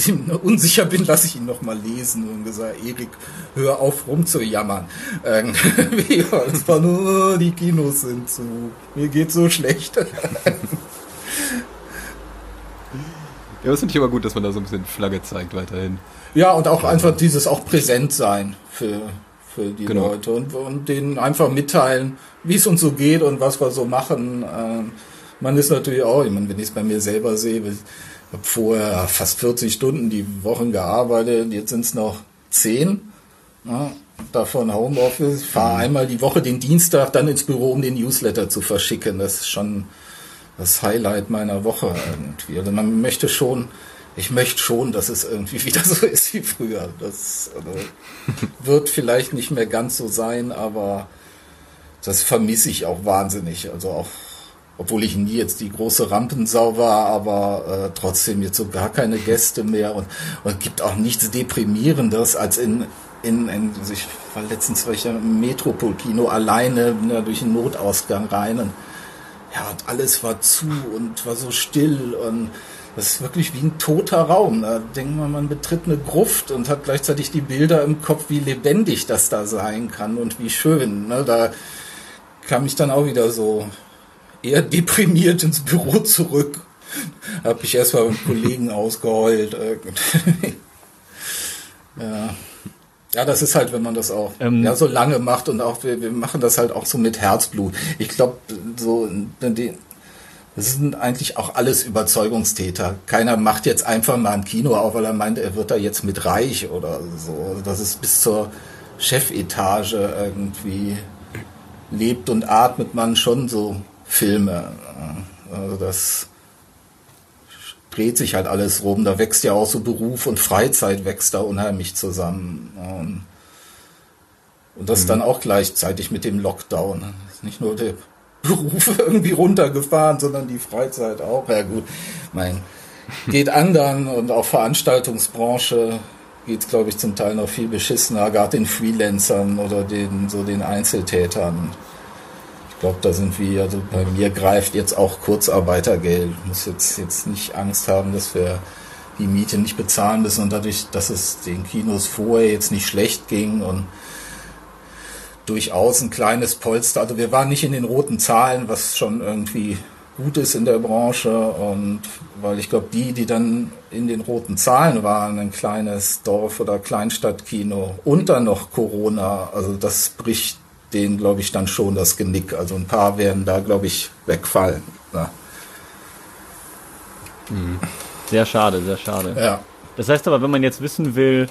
unsicher bin, lasse ich ihn noch mal lesen und gesagt, Erik, hör auf rumzujammern. Irgendwie, es war nur, die Kinos sind zu, mir geht so schlecht. Ja, das finde ich aber gut, dass man da so ein bisschen Flagge zeigt weiterhin. Ja, und auch einfach dieses auch präsent sein für, für die Genau. Leute und, und denen einfach mitteilen, wie es uns so geht und was wir so machen. Ähm, man ist natürlich auch, ich meine, wenn ich es bei mir selber sehe, ich habe vorher fast 40 Stunden die Wochen gearbeitet, jetzt sind es noch 10. Ja, davon Homeoffice. Fahre einmal die Woche den Dienstag dann ins Büro, um den Newsletter zu verschicken. Das ist schon das Highlight meiner Woche irgendwie. Also man möchte schon, ich möchte schon, dass es irgendwie wieder so ist wie früher. Das also, wird vielleicht nicht mehr ganz so sein, aber das vermisse ich auch wahnsinnig. Also auch, obwohl ich nie jetzt die große Rampensau war, aber äh, trotzdem jetzt so gar keine Gäste mehr und, und gibt auch nichts Deprimierendes als in in, in ich war letztens war ich ja im Metropol-Kino alleine bin da durch einen Notausgang rein und ja, und alles war zu und war so still und das ist wirklich wie ein toter Raum. Da denkt man, man betritt eine Gruft und hat gleichzeitig die Bilder im Kopf, wie lebendig das da sein kann und wie schön. Ne? Da kam ich dann auch wieder so eher deprimiert ins Büro zurück. Hab mich erstmal mit Kollegen ausgeheult. ja. Ja, das ist halt, wenn man das auch Ähm, ja, so lange macht und auch wir, wir machen das halt auch so mit Herzblut. Ich glaube, so die, das sind eigentlich auch alles Überzeugungstäter. Keiner macht jetzt einfach mal ein Kino auf, weil er meint, er wird da jetzt mit reich oder so. Also das ist bis zur Chefetage irgendwie lebt und atmet man schon so Filme. Also das dreht sich halt alles rum. Da wächst ja auch so Beruf und Freizeit wächst da unheimlich zusammen. Und- das dann auch gleichzeitig mit dem Lockdown. Ist Nicht nur der Beruf irgendwie runtergefahren, sondern die Freizeit auch. Ja gut, mein geht anderen und auch Veranstaltungsbranche geht es, glaube ich, zum Teil noch viel beschissener, gerade den Freelancern oder den so den Einzeltätern. Ich glaube, da sind wir, also bei mir greift jetzt auch Kurzarbeitergeld. Muss jetzt, jetzt nicht Angst haben, dass wir die Miete nicht bezahlen müssen und dadurch, dass es den Kinos vorher jetzt nicht schlecht ging und durchaus ein kleines Polster. Also wir waren nicht in den roten Zahlen, was schon irgendwie gut ist in der Branche und weil ich glaube, die, die dann in den roten Zahlen waren, ein kleines Dorf- oder Kleinstadtkino und dann noch Corona, also das bricht denen, glaube ich, dann schon das Genick. Also ein paar werden da, glaube ich, wegfallen. Ja. Sehr schade, sehr schade. ja. Das heißt aber, wenn man jetzt wissen will,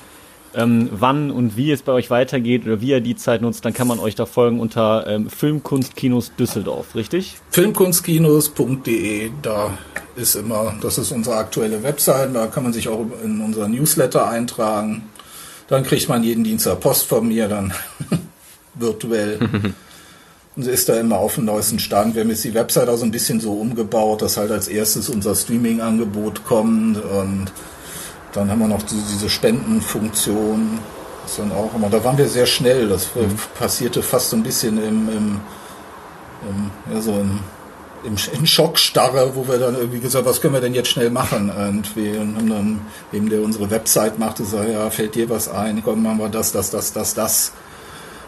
ähm, wann und wie es bei euch weitergeht oder wie ihr die Zeit nutzt, dann kann man euch da folgen unter ähm, Filmkunstkinos Düsseldorf, richtig? Filmkunstkinos.de, da ist immer, das ist unsere aktuelle Website, da kann man sich auch in unser Newsletter eintragen. Dann kriegt man jeden Dienstag Post von mir, dann virtuell. Und ist da immer auf dem neuesten Stand. Wir haben jetzt die Website auch so ein bisschen so umgebaut, dass halt als erstes unser Streaming-Angebot kommt und dann haben wir noch diese, Spendenfunktion. Das dann auch immer, da waren wir sehr schnell. Das passierte fast so ein bisschen im, im, im ja, so im, im, in Schockstarre, wo wir dann irgendwie gesagt, was können wir denn jetzt schnell machen? Und wir haben dann, eben der unsere Website machte, so, ja, fällt dir was ein? Komm, machen wir das, das, das, das, das.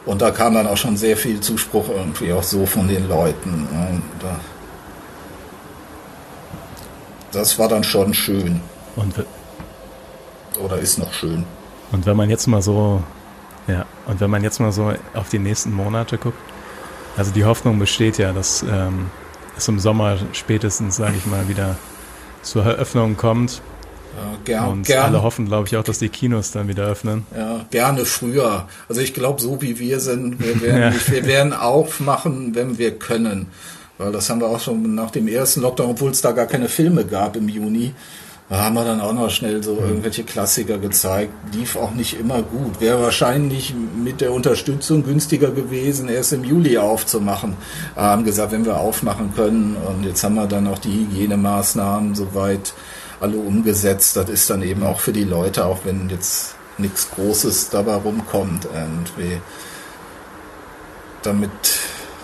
Und da kam dann auch schon sehr viel Zuspruch irgendwie auch so von den Leuten. Das war dann schon schön. Und, Oder ist noch schön. und wenn man jetzt mal so, ja, und wenn man jetzt mal so auf die nächsten Monate guckt, also die Hoffnung besteht ja, dass ähm, es im Sommer spätestens, sage ich mal, wieder zur Eröffnung kommt. Ja, ger und gern, alle hoffen, glaube ich, auch, dass die Kinos dann wieder öffnen. Ja, gerne früher. Also ich glaube, so wie wir sind, wir werden, Ja. wir werden aufmachen, wenn wir können. Weil das haben wir auch schon nach dem ersten Lockdown, obwohl es da gar keine Filme gab im Juni, da haben wir dann auch noch schnell so irgendwelche Klassiker gezeigt. Lief auch nicht immer gut. Wäre wahrscheinlich mit der Unterstützung günstiger gewesen, erst im Juli aufzumachen. Haben gesagt, wenn wir aufmachen können. Und jetzt haben wir dann auch die Hygienemaßnahmen soweit alle umgesetzt. Das ist dann eben auch für die Leute, auch wenn jetzt nichts Großes dabei rumkommt, irgendwie. Damit,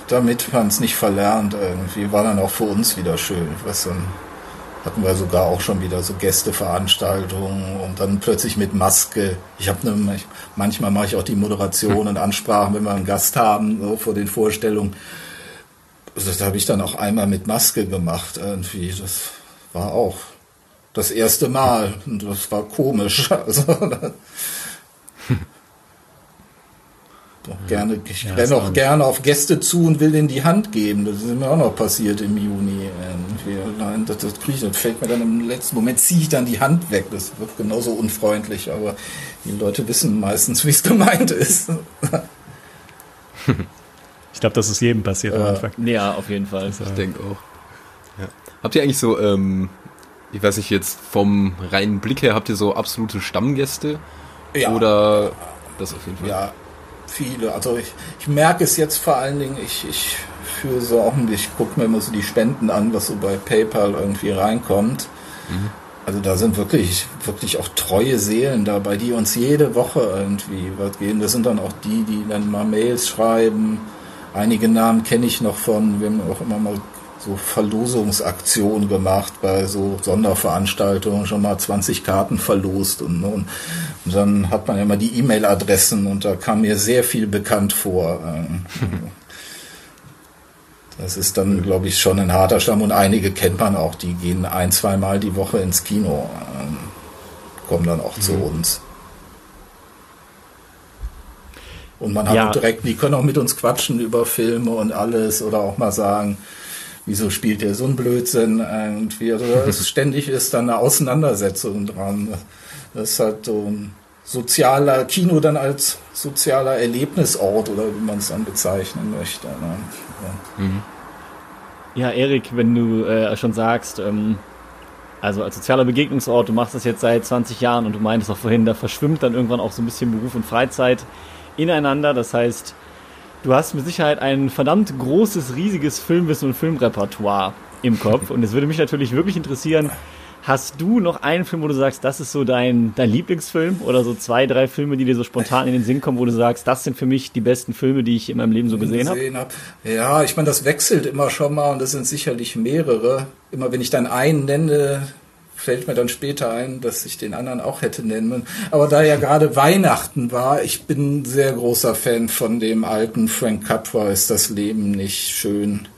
damit man es nicht verlernt, irgendwie, war dann auch für uns wieder schön. Was dann hatten wir sogar auch schon wieder so Gästeveranstaltungen und dann plötzlich mit Maske. Ich habe ne, manchmal mache ich auch die Moderation und Ansprachen, wenn wir einen Gast haben, so vor den Vorstellungen. Das habe ich dann auch einmal mit Maske gemacht irgendwie. Das war auch das erste Mal und das war komisch. Also, doch gerne, ich Ja, renne auch gerne auf Gäste zu und will denen die Hand geben. Das ist mir auch noch passiert im Juni. Nein, das, das, ich, das fällt mir dann im letzten Moment, ziehe ich dann die Hand weg. Das wird genauso unfreundlich, aber die Leute wissen meistens, wie es gemeint ist. Ich glaube, das ist jedem passiert am Ja. Anfang. Ja, auf jeden Fall. Ich denke auch. Ja. Habt ihr eigentlich so, ähm, ich weiß nicht, jetzt vom reinen Blick her, habt ihr so absolute Stammgäste? Ja. Oder das auf jeden Fall? Ja, viele. Also ich, ich merke es jetzt vor allen Dingen, ich, ich führe so auch, ich gucke mir immer so die Spenden an, was so bei PayPal irgendwie reinkommt. Also da sind wirklich, wirklich auch treue Seelen dabei, die uns jede Woche irgendwie was geben. Das sind dann auch die, die dann mal Mails schreiben. Einige Namen kenne ich noch von, wir haben auch immer mal so Verlosungsaktionen gemacht bei so Sonderveranstaltungen, schon mal 20 Karten verlost und, und, und dann hat man ja immer die E-Mail-Adressen und da kam mir sehr viel bekannt vor. Ähm, Das ist dann, glaube ich, schon ein harter Stamm und einige kennt man auch, die gehen ein, zweimal die Woche ins Kino, ähm, kommen dann auch zu uns. Und man hat Ja. direkt, die können auch mit uns quatschen über Filme und alles oder auch mal sagen, wieso spielt der so ein Blödsinn irgendwie. Also es ständig ist dann eine Auseinandersetzung dran. Das ist halt so ein sozialer Kino dann als sozialer Erlebnisort oder wie man es dann bezeichnen möchte. Ne? Ja. Ja, Erik, wenn du äh, schon sagst, ähm, also als sozialer Begegnungsort, du machst das jetzt seit 20 Jahren und du meintest auch vorhin, da verschwimmt dann irgendwann auch so ein bisschen Beruf und Freizeit ineinander. Das heißt, du hast mit Sicherheit ein verdammt großes, riesiges Filmwissen und Filmrepertoire im Kopf. Und es würde mich natürlich wirklich interessieren, hast du noch einen Film, wo du sagst, das ist so dein, dein Lieblingsfilm? Oder so zwei, drei Filme, die dir so spontan in den Sinn kommen, wo du sagst, das sind für mich die besten Filme, die ich in meinem Leben so gesehen habe? hab. Ja, ich meine, das wechselt immer schon mal und das sind sicherlich mehrere. Immer wenn ich dann einen nenne, fällt mir dann später ein, dass ich den anderen auch hätte nennen müssen. Aber da ja gerade Weihnachten war, ich bin ein sehr großer Fan von dem alten Frank Capra, ist das Leben nicht schön.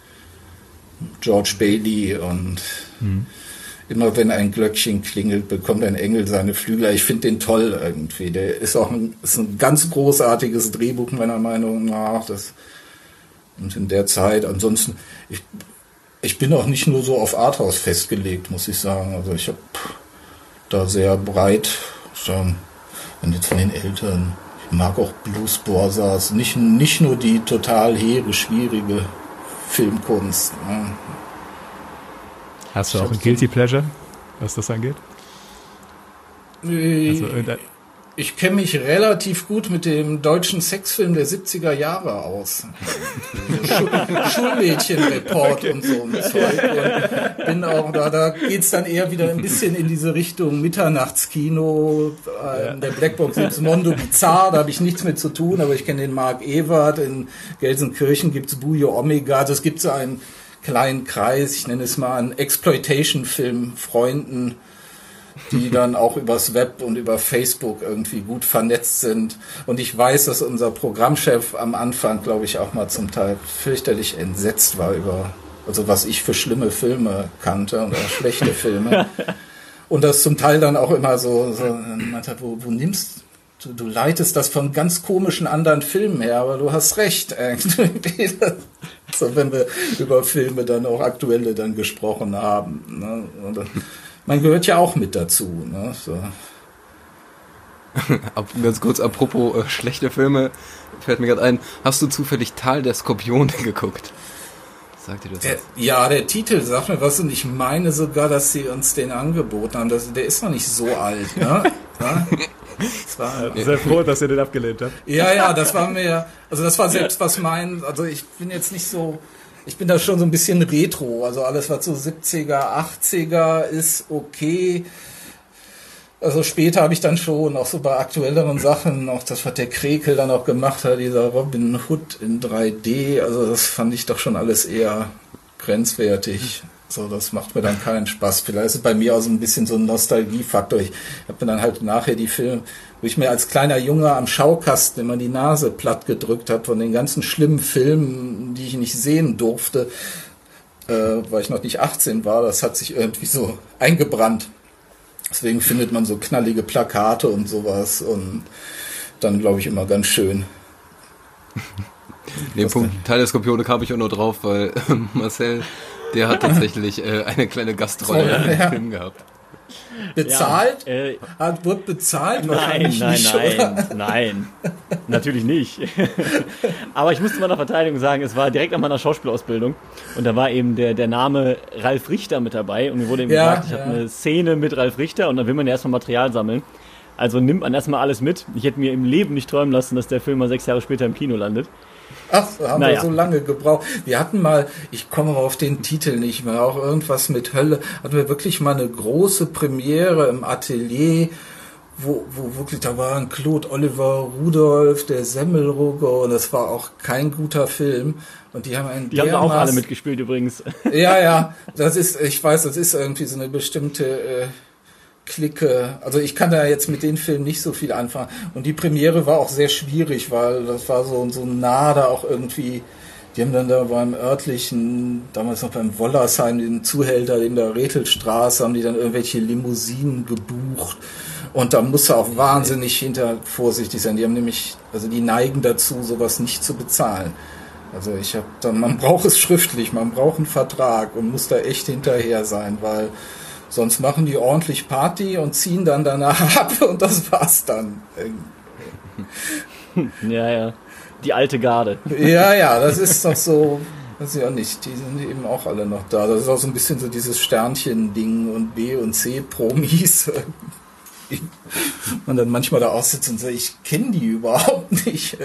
George Bailey und mhm. immer wenn ein Glöckchen klingelt, bekommt ein Engel seine Flügel. Ich finde den toll irgendwie. Der ist auch ein, ist ein ganz großartiges Drehbuch meiner Meinung nach. Das, und in der Zeit, ansonsten, ich ich bin auch nicht nur so auf Arthouse festgelegt, muss ich sagen. Also ich habe da sehr breit, sagen, und jetzt von den Eltern, ich mag auch Blues Borsas, nicht, nicht nur die total hehre, schwierige Filmkunst. Ne. Hast du auch ein Guilty Pleasure, was das angeht? Äh, also, ich kenne mich relativ gut mit dem deutschen Sexfilm der 70er Jahre aus. Schul Schulmädchenreport und so ein Zeug. Und bin auch da, da geht's dann eher wieder ein bisschen in diese Richtung Mitternachtskino. Äh, in der Blackbox gibt's Mondo Bizarre, da habe ich nichts mit zu tun, aber ich kenne den Mark Ewert. In Gelsenkirchen gibt's Bujo Omega. Also es gibt so einen kleinen Kreis, ich nenne es mal einen Exploitation-Film, Freunden die dann auch übers Web und über Facebook irgendwie gut vernetzt sind. Und ich weiß, dass unser Programmchef am Anfang, glaube ich, auch mal zum Teil fürchterlich entsetzt war über, also was ich für schlimme Filme kannte oder schlechte Filme. Und das zum Teil dann auch immer so, so meinte, wo, wo nimmst du, du leitest das von ganz komischen anderen Filmen her, aber du hast recht. so, wenn wir über Filme dann auch aktuelle dann gesprochen haben. Ne? Man gehört ja auch mit dazu. Ne? So. Ganz kurz, apropos äh, schlechte Filme, fällt mir gerade ein, hast du zufällig Tal der Skorpione geguckt? Sagt dir das der, Ja, der Titel sagt mir was und ich meine sogar, dass sie uns den angeboten haben. Das, der ist noch nicht so alt, ne? ja? War, Sehr froh, dass ihr den abgelehnt habt. Ja, ja, das war mir, also das war selbst was mein, also ich bin jetzt nicht so, ich bin da schon so ein bisschen retro. Also alles, was so 70er, 80er ist, okay. Also später habe ich dann schon, auch so bei aktuelleren Sachen, auch das, was der Krekel dann auch gemacht hat, dieser Robin Hood in 3D, also das fand ich doch schon alles eher grenzwertig. So, das macht mir dann keinen Spaß. Vielleicht ist es bei mir auch so ein bisschen so ein Nostalgiefaktor. Ich habe mir dann halt nachher die Filme, wo ich mir als kleiner Junge am Schaukasten immer die Nase platt gedrückt habe von den ganzen schlimmen Filmen, die ich nicht sehen durfte, äh, weil ich noch nicht 18 war. Das hat sich irgendwie so eingebrannt. Deswegen findet man so knallige Plakate und sowas und dann glaube ich immer ganz schön. Den Punkt Teil der Skorpione kam ich auch nur drauf, weil Marcel der hat tatsächlich äh, eine kleine Gastrolle in dem ja. Film gehabt. Bezahlt? Ja, äh, hat, wird bezahlt? Nein, nein, nicht, nein, nein. Natürlich nicht. Aber ich musste meiner Verteidigung sagen, es war direkt an meiner Schauspielausbildung und da war eben der, der Name Ralf Richter mit dabei und mir wurde eben ja, gesagt, ich ja. habe eine Szene mit Ralf Richter und dann will man ja erstmal Material sammeln. Also nimmt man erstmal alles mit. Ich hätte mir im Leben nicht träumen lassen, dass der Film mal sechs Jahre später im Kino landet. Ach, haben naja. wir so lange gebraucht. Wir hatten mal, ich komme auf den Titel nicht mehr, auch irgendwas mit Hölle, hatten wir wirklich mal eine große Premiere im Atelier, wo, wo wirklich, da waren Claude Oliver Rudolph, der Semmelrugger und das war auch kein guter Film. Und die haben einen Die haben auch alle mitgespielt übrigens. Ja, ja, das ist, ich weiß, das ist irgendwie so eine bestimmte äh, Clique. Also ich kann da jetzt mit den Filmen nicht so viel anfangen. Und die Premiere war auch sehr schwierig, weil das war so, so nah da auch irgendwie. Die haben dann da beim örtlichen, damals noch beim Wollersheim, den Zuhälter in der Rethelstraße, haben die dann irgendwelche Limousinen gebucht. Und da muss er auch wahnsinnig hinter vorsichtig sein. Die haben nämlich, also die neigen dazu, sowas nicht zu bezahlen. Also ich habe dann, man braucht es schriftlich, man braucht einen Vertrag und muss da echt hinterher sein, weil Sonst machen die ordentlich Party und ziehen dann danach ab und das war's dann. Ja, ja. Die alte Garde. Ja, ja, das ist doch so, weiß ich auch nicht, die sind eben auch alle noch da. Das ist auch so ein bisschen so dieses Sternchen-Ding und B und C-Promis. Man dann manchmal da aussitzt und sagt, ich kenne die überhaupt nicht.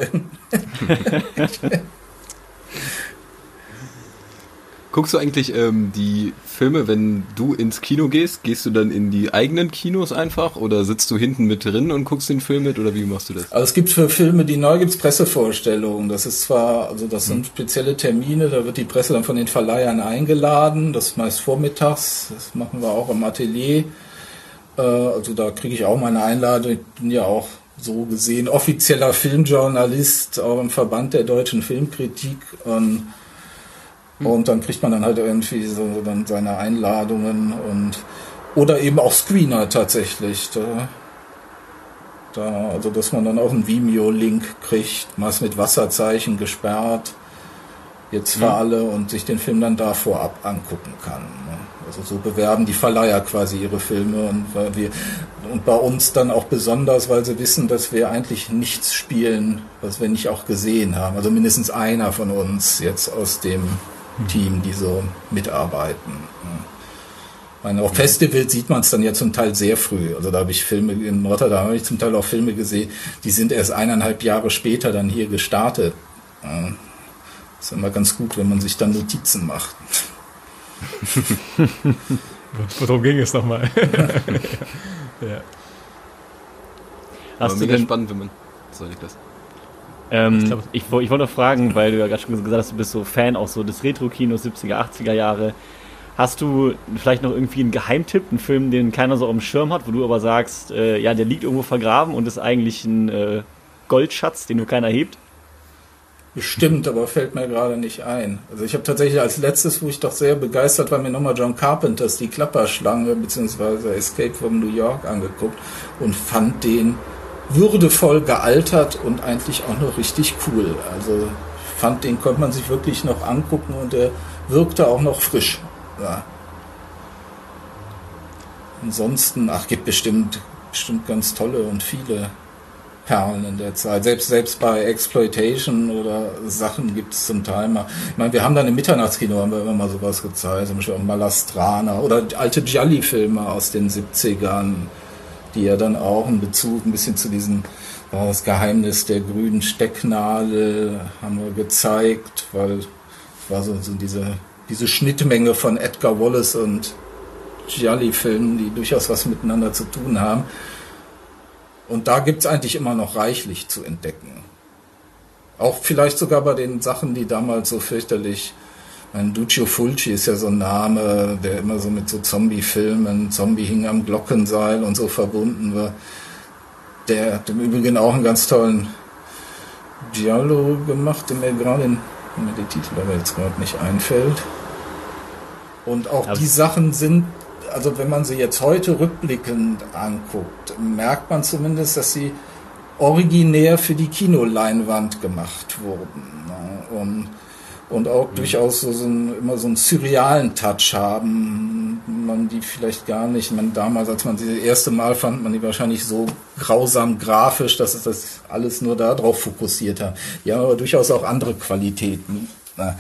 Guckst du eigentlich ähm, die Filme, wenn du ins Kino gehst, gehst du dann in die eigenen Kinos einfach oder sitzt du hinten mit drin und guckst den Film mit oder wie machst du das? Also es gibt für Filme, die neu gibt's Pressevorstellungen. Das ist zwar, also das sind spezielle Termine, da wird die Presse dann von den Verleihern eingeladen, das ist meist vormittags, das machen wir auch im Atelier. Äh, also da kriege ich auch meine Einladung. Ich bin ja auch so gesehen offizieller Filmjournalist, auch im Verband der deutschen Filmkritik. Und und dann kriegt man dann halt irgendwie so dann seine Einladungen und oder eben auch Screener tatsächlich. Da, da, also dass man dann auch einen Vimeo-Link kriegt, meist mit Wasserzeichen gesperrt, jetzt für alle und sich den Film dann da vorab angucken kann. Ne? Also so bewerben die Verleiher quasi ihre Filme und wir und bei uns dann auch besonders, weil sie wissen, dass wir eigentlich nichts spielen, was wir nicht auch gesehen haben. Also mindestens einer von uns jetzt aus dem Team, die so mitarbeiten. Meine, auf Festivals sieht man es dann ja zum Teil sehr früh. Also da habe ich Filme in Rotterdam habe ich zum Teil auch Filme gesehen, die sind erst eineinhalb Jahre später dann hier gestartet. Das ist immer ganz gut, wenn man sich dann Notizen macht. Worum ging es nochmal? ja. Hast Aber du denn spannend, wenn man. Soll ich das? Ähm, ich, ich, wollte noch fragen, weil du ja gerade schon gesagt hast, du bist so Fan auch so des Retro-Kinos 70er, 80er Jahre. Hast du vielleicht noch irgendwie einen Geheimtipp, einen Film, den keiner so auf dem Schirm hat, wo du aber sagst, äh, ja, der liegt irgendwo vergraben und ist eigentlich ein äh, Goldschatz, den nur keiner hebt? Bestimmt, aber fällt mir gerade nicht ein. Also ich habe tatsächlich als letztes, wo ich doch sehr begeistert war, mir nochmal John Carpenters Die Klapperschlange bzw. Escape from New York angeguckt und fand den würdevoll gealtert und eigentlich auch noch richtig cool. Also ich fand, den konnte man sich wirklich noch angucken und er wirkte auch noch frisch. Ja. Ansonsten, ach, gibt bestimmt, bestimmt ganz tolle und viele Perlen in der Zeit. Selbst, selbst bei Exploitation oder Sachen gibt es zum Teil mal. Ich meine, wir haben dann im Mitternachtskino haben wir immer mal sowas gezeigt, zum Beispiel auch Malastrana oder alte Gialli-Filme aus den 70ern die ja dann auch einen Bezug ein bisschen zu diesem das Geheimnis der grünen Stecknadel haben wir gezeigt, weil war so, so diese, diese Schnittmenge von Edgar Wallace und Gialli-Filmen, die durchaus was miteinander zu tun haben. Und da gibt es eigentlich immer noch reichlich zu entdecken. Auch vielleicht sogar bei den Sachen, die damals so fürchterlich mein Duccio Fulci ist ja so ein Name, der immer so mit so Zombie-Filmen, Zombie hing am Glockenseil und so verbunden war. Der hat im Übrigen auch einen ganz tollen Giallo gemacht, den mir gerade in, mir die Titel aber jetzt gerade nicht einfällt. Und auch aber die Sachen sind, also wenn man sie jetzt heute rückblickend anguckt, merkt man zumindest, dass sie originär für die Kinoleinwand gemacht wurden. Ne? Und und auch mhm. durchaus so, so ein, immer so einen surrealen Touch haben. Man die vielleicht gar nicht, man damals, als man sie das erste Mal fand, man die wahrscheinlich so grausam grafisch, dass es das alles nur darauf fokussiert hat. Ja, aber durchaus auch andere Qualitäten. Na.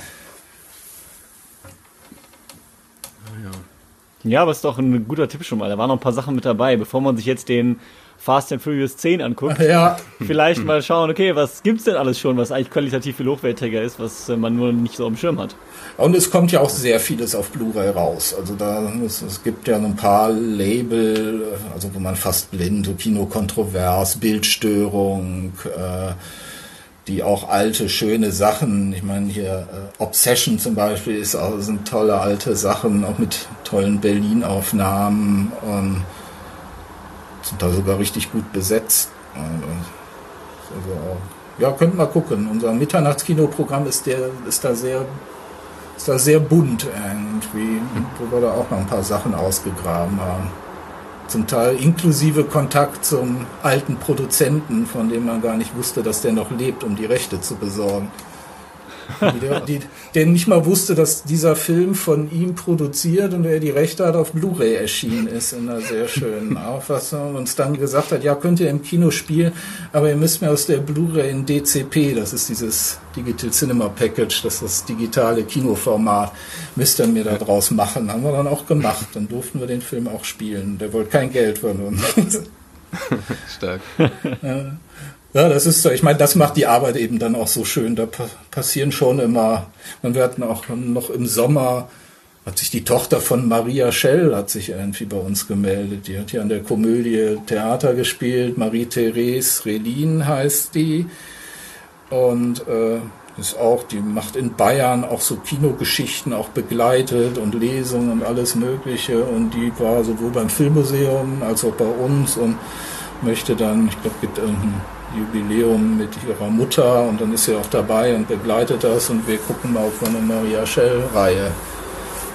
Ja, aber ist doch ein guter Tipp schon mal. Da waren noch ein paar Sachen mit dabei, bevor man sich jetzt den Fast and Furious 10 anguckt, ja. vielleicht mal schauen, okay, was gibt's denn alles schon, was eigentlich qualitativ viel hochwertiger ist, was äh, man nur nicht so am Schirm hat. Und es kommt ja auch sehr vieles auf Blu-ray raus. Also da es, es gibt ja ein paar Label, also wo man fast blind, Kinokontrovers, Bildstörung, äh, die auch alte, schöne Sachen, ich meine hier äh, Obsession zum Beispiel ist auch, sind tolle alte Sachen, auch mit tollen Berlin-Aufnahmen. Ähm, sind da sogar richtig gut besetzt. Also, ja, könnt mal gucken. Unser Mitternachtskinoprogramm ist, der, ist da sehr ist da sehr bunt irgendwie, wo wir da auch noch ein paar Sachen ausgegraben haben. Zum Teil inklusive Kontakt zum alten Produzenten, von dem man gar nicht wusste, dass der noch lebt, um die Rechte zu besorgen der, die, der nicht mal wusste, dass dieser Film von ihm produziert und er die Rechte hat auf Blu-ray erschienen ist in einer sehr schönen Auffassung und uns dann gesagt hat, ja, könnt ihr im Kino spielen, aber ihr müsst mir aus der Blu-ray in DCP, das ist dieses Digital Cinema Package, das ist das digitale Kinoformat, müsst ihr mir da draus machen. Haben wir dann auch gemacht. Dann durften wir den Film auch spielen. Der wollte kein Geld von uns. Stark. Ja, das ist so. Ich meine, das macht die Arbeit eben dann auch so schön. Da passieren schon immer. Man wird auch noch im Sommer hat sich die Tochter von Maria Schell hat sich irgendwie bei uns gemeldet. Die hat hier an der Komödie Theater gespielt. Marie-Therese Relin heißt die. Und äh, ist auch, die macht in Bayern auch so Kinogeschichten auch begleitet und Lesungen und alles Mögliche. Und die war sowohl beim Filmmuseum als auch bei uns und möchte dann, ich glaube, gibt irgendein Jubiläum mit ihrer Mutter und dann ist sie auch dabei und begleitet das und wir gucken mal, ob wir eine Maria Schell-Reihe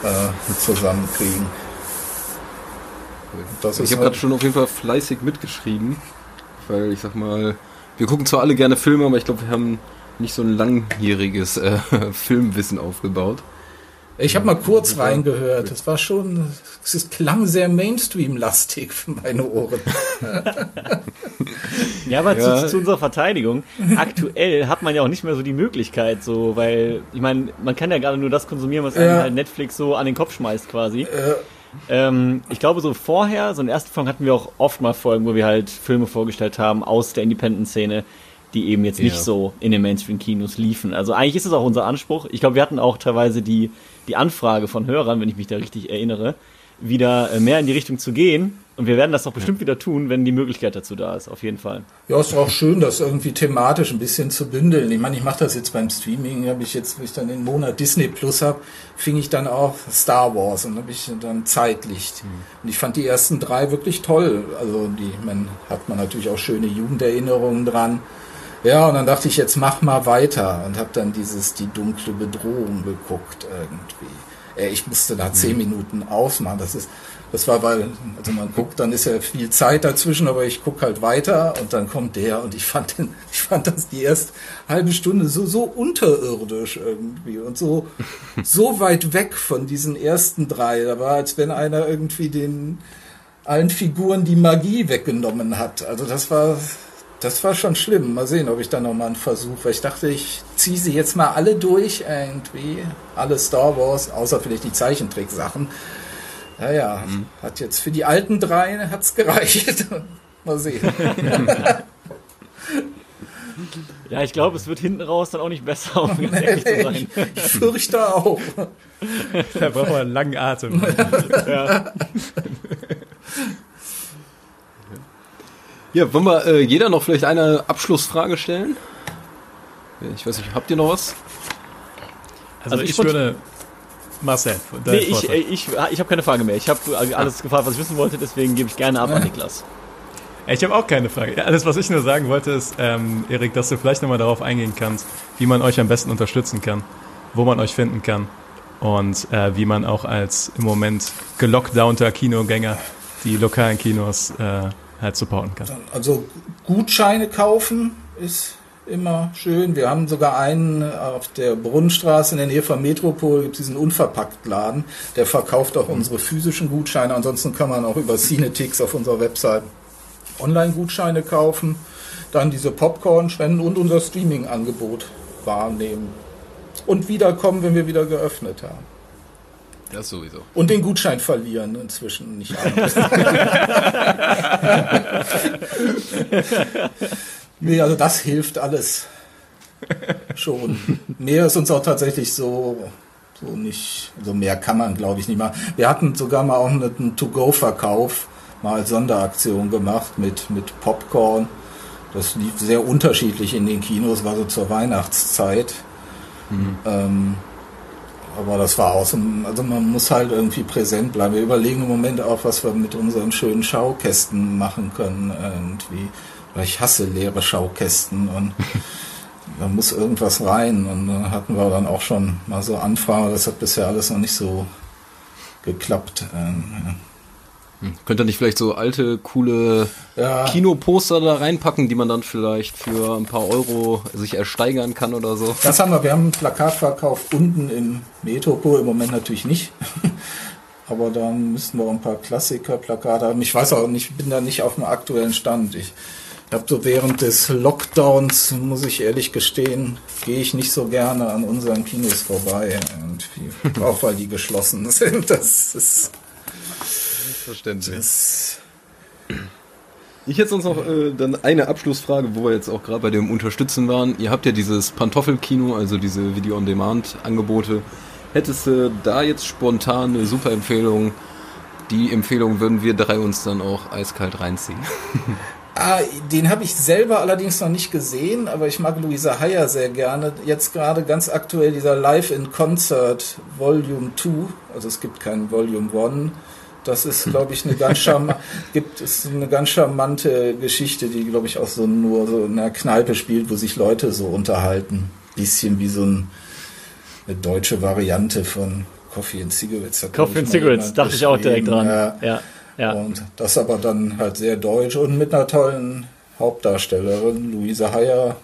äh, zusammenkriegen. Das ich habe halt gerade schon auf jeden Fall fleißig mitgeschrieben, weil ich sag mal, wir gucken zwar alle gerne Filme, aber ich glaube, wir haben nicht so ein langjähriges äh, Filmwissen aufgebaut. Ich habe mal kurz reingehört. Es war schon, es klang sehr Mainstream-lastig für meine Ohren. ja, aber ja. Zu, zu, unserer Verteidigung. Aktuell hat man ja auch nicht mehr so die Möglichkeit, so, weil, ich meine, man kann ja gerade nur das konsumieren, was ja. halt Netflix so an den Kopf schmeißt quasi. Ja. Ähm, ich glaube, so vorher, so in der ersten Folge hatten wir auch oft mal Folgen, wo wir halt Filme vorgestellt haben aus der Independent-Szene die eben jetzt nicht ja. so in den Mainstream-Kinos liefen. Also eigentlich ist es auch unser Anspruch. Ich glaube, wir hatten auch teilweise die, die Anfrage von Hörern, wenn ich mich da richtig erinnere, wieder äh, mehr in die Richtung zu gehen. Und wir werden das doch bestimmt wieder tun, wenn die Möglichkeit dazu da ist, auf jeden Fall. Ja, ist auch schön, das irgendwie thematisch ein bisschen zu bündeln. Ich meine, ich mache das jetzt beim Streaming, habe ich jetzt, wenn ich dann den Monat Disney Plus habe, fing ich dann auch Star Wars und habe ich dann Zeitlicht. Mhm. Und ich fand die ersten drei wirklich toll. Also die, man hat man natürlich auch schöne Jugenderinnerungen dran. Ja, und dann dachte ich, jetzt mach mal weiter und habe dann dieses Die dunkle Bedrohung geguckt irgendwie. Ey, ich musste da zehn mhm. Minuten ausmachen. Das ist, das war, weil, also man guckt, dann ist ja viel Zeit dazwischen, aber ich guck halt weiter und dann kommt der und ich fand den, ich fand das die erste halbe Stunde so, so unterirdisch irgendwie und so, so weit weg von diesen ersten drei. Da war, als wenn einer irgendwie den, allen Figuren die Magie weggenommen hat. Also das war, das war schon schlimm. Mal sehen, ob ich da nochmal einen Versuch, weil ich dachte, ich ziehe sie jetzt mal alle durch, irgendwie. Alle Star Wars, außer vielleicht die Zeichentricksachen. Naja, mhm. hat jetzt für die alten drei hat's gereicht. mal sehen. Ja, ich glaube, es wird hinten raus dann auch nicht besser, um ganz ehrlich zu sein. Ich, ich fürchte auch. da braucht man einen langen Atem. ja. Ja, wollen wir äh, jeder noch vielleicht eine Abschlussfrage stellen? Ich weiß nicht, habt ihr noch was? Also, also ich, ich würde. Marcel, nee, ich, äh, ich, ich habe keine Frage mehr. Ich habe alles gefragt, was ich wissen wollte, deswegen gebe ich gerne ab an Niklas. Ich habe auch keine Frage. Alles, was ich nur sagen wollte, ist, ähm, Erik, dass du vielleicht nochmal darauf eingehen kannst, wie man euch am besten unterstützen kann, wo man euch finden kann und äh, wie man auch als im Moment gelockdownter Kinogänger die lokalen Kinos äh, halt supporten kann. Also Gutscheine kaufen ist immer schön. Wir haben sogar einen auf der Brunnenstraße in der Nähe von Metropol, gibt diesen Unverpacktladen, der verkauft auch unsere physischen Gutscheine. Ansonsten kann man auch über Cinetix auf unserer Website Online-Gutscheine kaufen, dann diese Popcorn spenden und unser Streaming-Angebot wahrnehmen. Und wiederkommen, wenn wir wieder geöffnet haben. Das sowieso. Und den Gutschein verlieren inzwischen nicht nee, also das hilft alles schon. Mehr ist uns auch tatsächlich so, so nicht, so mehr kann man glaube ich nicht mal. Wir hatten sogar mal auch einen To-Go-Verkauf mal als Sonderaktion gemacht mit, mit Popcorn. Das lief sehr unterschiedlich in den Kinos, war so zur Weihnachtszeit. Mhm. Ähm, aber das war aus. Also man muss halt irgendwie präsent bleiben. Wir überlegen im Moment auch, was wir mit unseren schönen Schaukästen machen können. Irgendwie. Weil ich hasse leere Schaukästen und da muss irgendwas rein. Und dann hatten wir dann auch schon mal so Anfragen. Das hat bisher alles noch nicht so geklappt. Ähm, ja. Hm. Könnt ihr nicht vielleicht so alte, coole ja. Kinoposter da reinpacken, die man dann vielleicht für ein paar Euro sich ersteigern kann oder so? Das haben wir. Wir haben ein Plakatverkauf unten im Metropol, im Moment natürlich nicht. Aber dann müssten wir auch ein paar Klassiker-Plakate haben. Ich weiß auch nicht, ich bin da nicht auf dem aktuellen Stand. Ich habe so während des Lockdowns, muss ich ehrlich gestehen, gehe ich nicht so gerne an unseren Kinos vorbei. Irgendwie. auch weil die geschlossen sind. Das ist Verständlich. Das Ich hätte sonst noch äh, dann eine Abschlussfrage, wo wir jetzt auch gerade bei dem Unterstützen waren. Ihr habt ja dieses Pantoffelkino, also diese Video-on-Demand-Angebote. Hättest du da jetzt spontan eine super Empfehlung? Die Empfehlung würden wir drei uns dann auch eiskalt reinziehen. Ah, den habe ich selber allerdings noch nicht gesehen, aber ich mag Luisa Heyer sehr gerne. Jetzt gerade ganz aktuell dieser Live in Concert Volume 2, also es gibt keinen Volume 1. Das ist, glaube ich, eine ganz, charma gibt es eine ganz charmante Geschichte, die, glaube ich, auch so nur so in einer Kneipe spielt, wo sich Leute so unterhalten. Bisschen wie so ein, eine deutsche Variante von Coffee and Cigarettes. hat, Coffee and Cigarettes, dachte ich auch direkt dran. Ja. Ja, ja. Und das aber dann halt sehr deutsch und mit einer tollen Hauptdarstellerin. Luise Heyer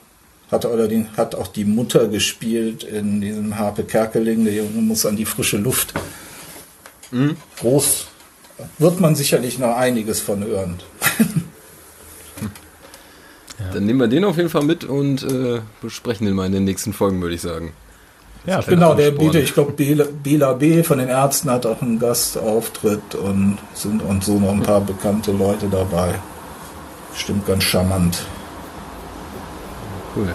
hat allerdings hat auch die Mutter gespielt in diesem Harpe Kerkeling. Der Junge muss an die frische Luft. Groß wird man sicherlich noch einiges von hören. Dann nehmen wir den auf jeden Fall mit und äh, besprechen den mal in den nächsten Folgen, würde ich sagen. Ja, Genau, der bietet, ich glaube, Bela, Bela B. von den Ärzten hat auch einen Gastauftritt und sind und so noch ein paar bekannte Leute dabei. Stimmt ganz charmant. Cool.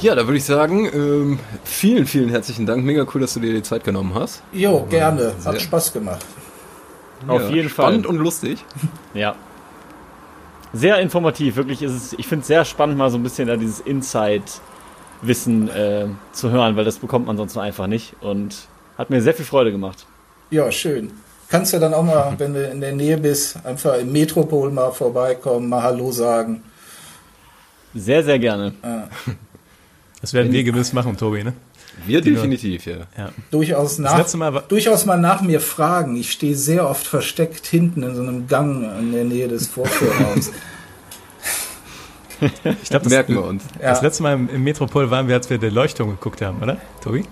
Ja, da würde ich sagen, ähm, vielen, vielen herzlichen Dank. Mega cool, dass du dir die Zeit genommen hast. Jo, gerne. Hat Spaß gemacht. Auf jeden Fall. Spannend und lustig. Ja. Sehr informativ, wirklich ist es, ich finde es sehr spannend, mal so ein bisschen da dieses Inside-Wissen äh, zu hören, weil das bekommt man sonst einfach nicht und hat mir sehr viel Freude gemacht. Ja, schön. Kannst ja dann auch mal, wenn du in der Nähe bist, einfach im Metropol mal vorbeikommen, mal Hallo sagen. Sehr, sehr gerne. Das werden wir gewiss machen, Tobi, ne? Wir definitiv, ja. Ja. Durchaus, nach, letzte Mal war- durchaus mal nach mir fragen. Ich stehe sehr oft versteckt hinten in so einem Gang in der Nähe des Vorführraums. Ich glaube, das, Merken wir uns. Ja. das letzte Mal im, im Metropol waren wir, als wir die Leuchtung geguckt haben, oder? Tobi?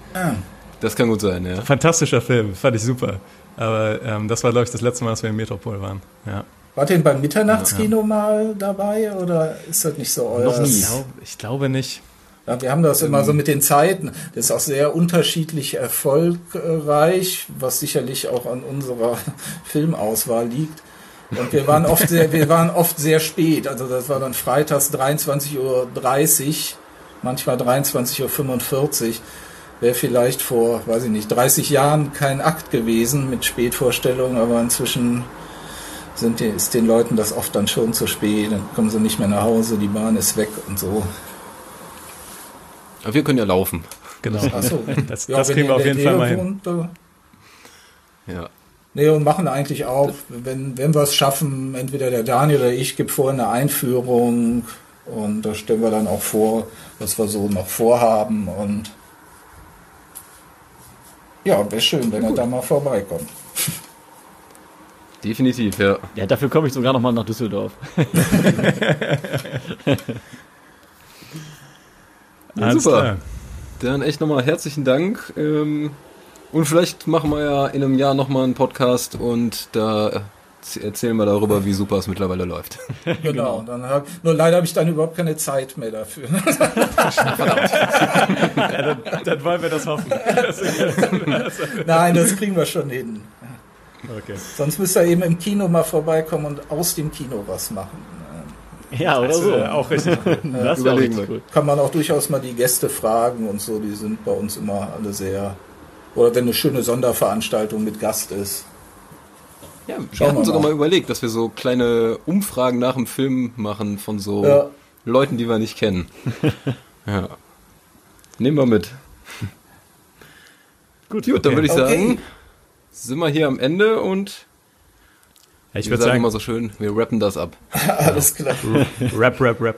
Das kann gut sein, ja. Fantastischer Film, fand ich super. Aber ähm, das war, glaube ich, das letzte Mal, dass wir im Metropol waren. Ja. Wart ihr beim Mitternachtskino mal dabei oder ist das nicht so euer? Noch nie. Ich, glaub, ich glaube nicht. Ja, wir haben das immer so mit den Zeiten. Das ist auch sehr unterschiedlich erfolgreich, was sicherlich auch an unserer Filmauswahl liegt. Und wir waren oft sehr, wir waren oft sehr spät. Also das war dann freitags 23.30 Uhr, manchmal 23.45 Uhr. Wäre vielleicht vor, weiß ich nicht, 30 Jahren kein Akt gewesen mit Spätvorstellungen, aber inzwischen sind ist den Leuten das oft dann schon zu spät. Dann kommen sie nicht mehr nach Hause, die Bahn ist weg und so. Aber wir können ja laufen. Genau. Ach so. Das, Ja, das kriegen wir auf jeden Fall mal hin. wohnt, äh, Ja. Nee, und machen eigentlich auch, wenn, wenn wir es schaffen, entweder der Daniel oder ich gibt vorher eine Einführung und da stellen wir dann auch vor, was wir so noch vorhaben und ja, wäre schön, wenn er da mal vorbeikommt. Definitiv, ja. Ja, dafür komme ich sogar noch mal nach Düsseldorf. Ja, Alles super. klar. Dann echt nochmal herzlichen Dank. Ähm, und vielleicht machen wir ja in einem Jahr nochmal einen Podcast und da erzählen wir darüber, wie super es mittlerweile läuft. Genau. Dann hab, nur leider habe ich dann überhaupt keine Zeit mehr dafür. Dann wollen wir das hoffen. Nein, das kriegen wir schon hin. Okay. Sonst müsst ihr eben im Kino mal vorbeikommen und aus dem Kino was machen. Ja, oder Also, so. äh, auch richtig. das überlegen richtig wir. cool. kann man auch durchaus mal die Gäste fragen und so, die sind bei uns immer alle sehr. Oder wenn eine schöne Sonderveranstaltung mit Gast ist. Ja, wir Schauen hatten wir sogar mal. mal überlegt, dass wir so kleine Umfragen nach dem Film machen von so Ja. Leuten, die wir nicht kennen. ja. Nehmen wir mit. Gut, Gut, dann würde ich Okay. sagen, sind wir hier am Ende und ich würde sagen sagen, immer so schön, wir rappen das ab. Alles klar. Rap, Rap, Rap.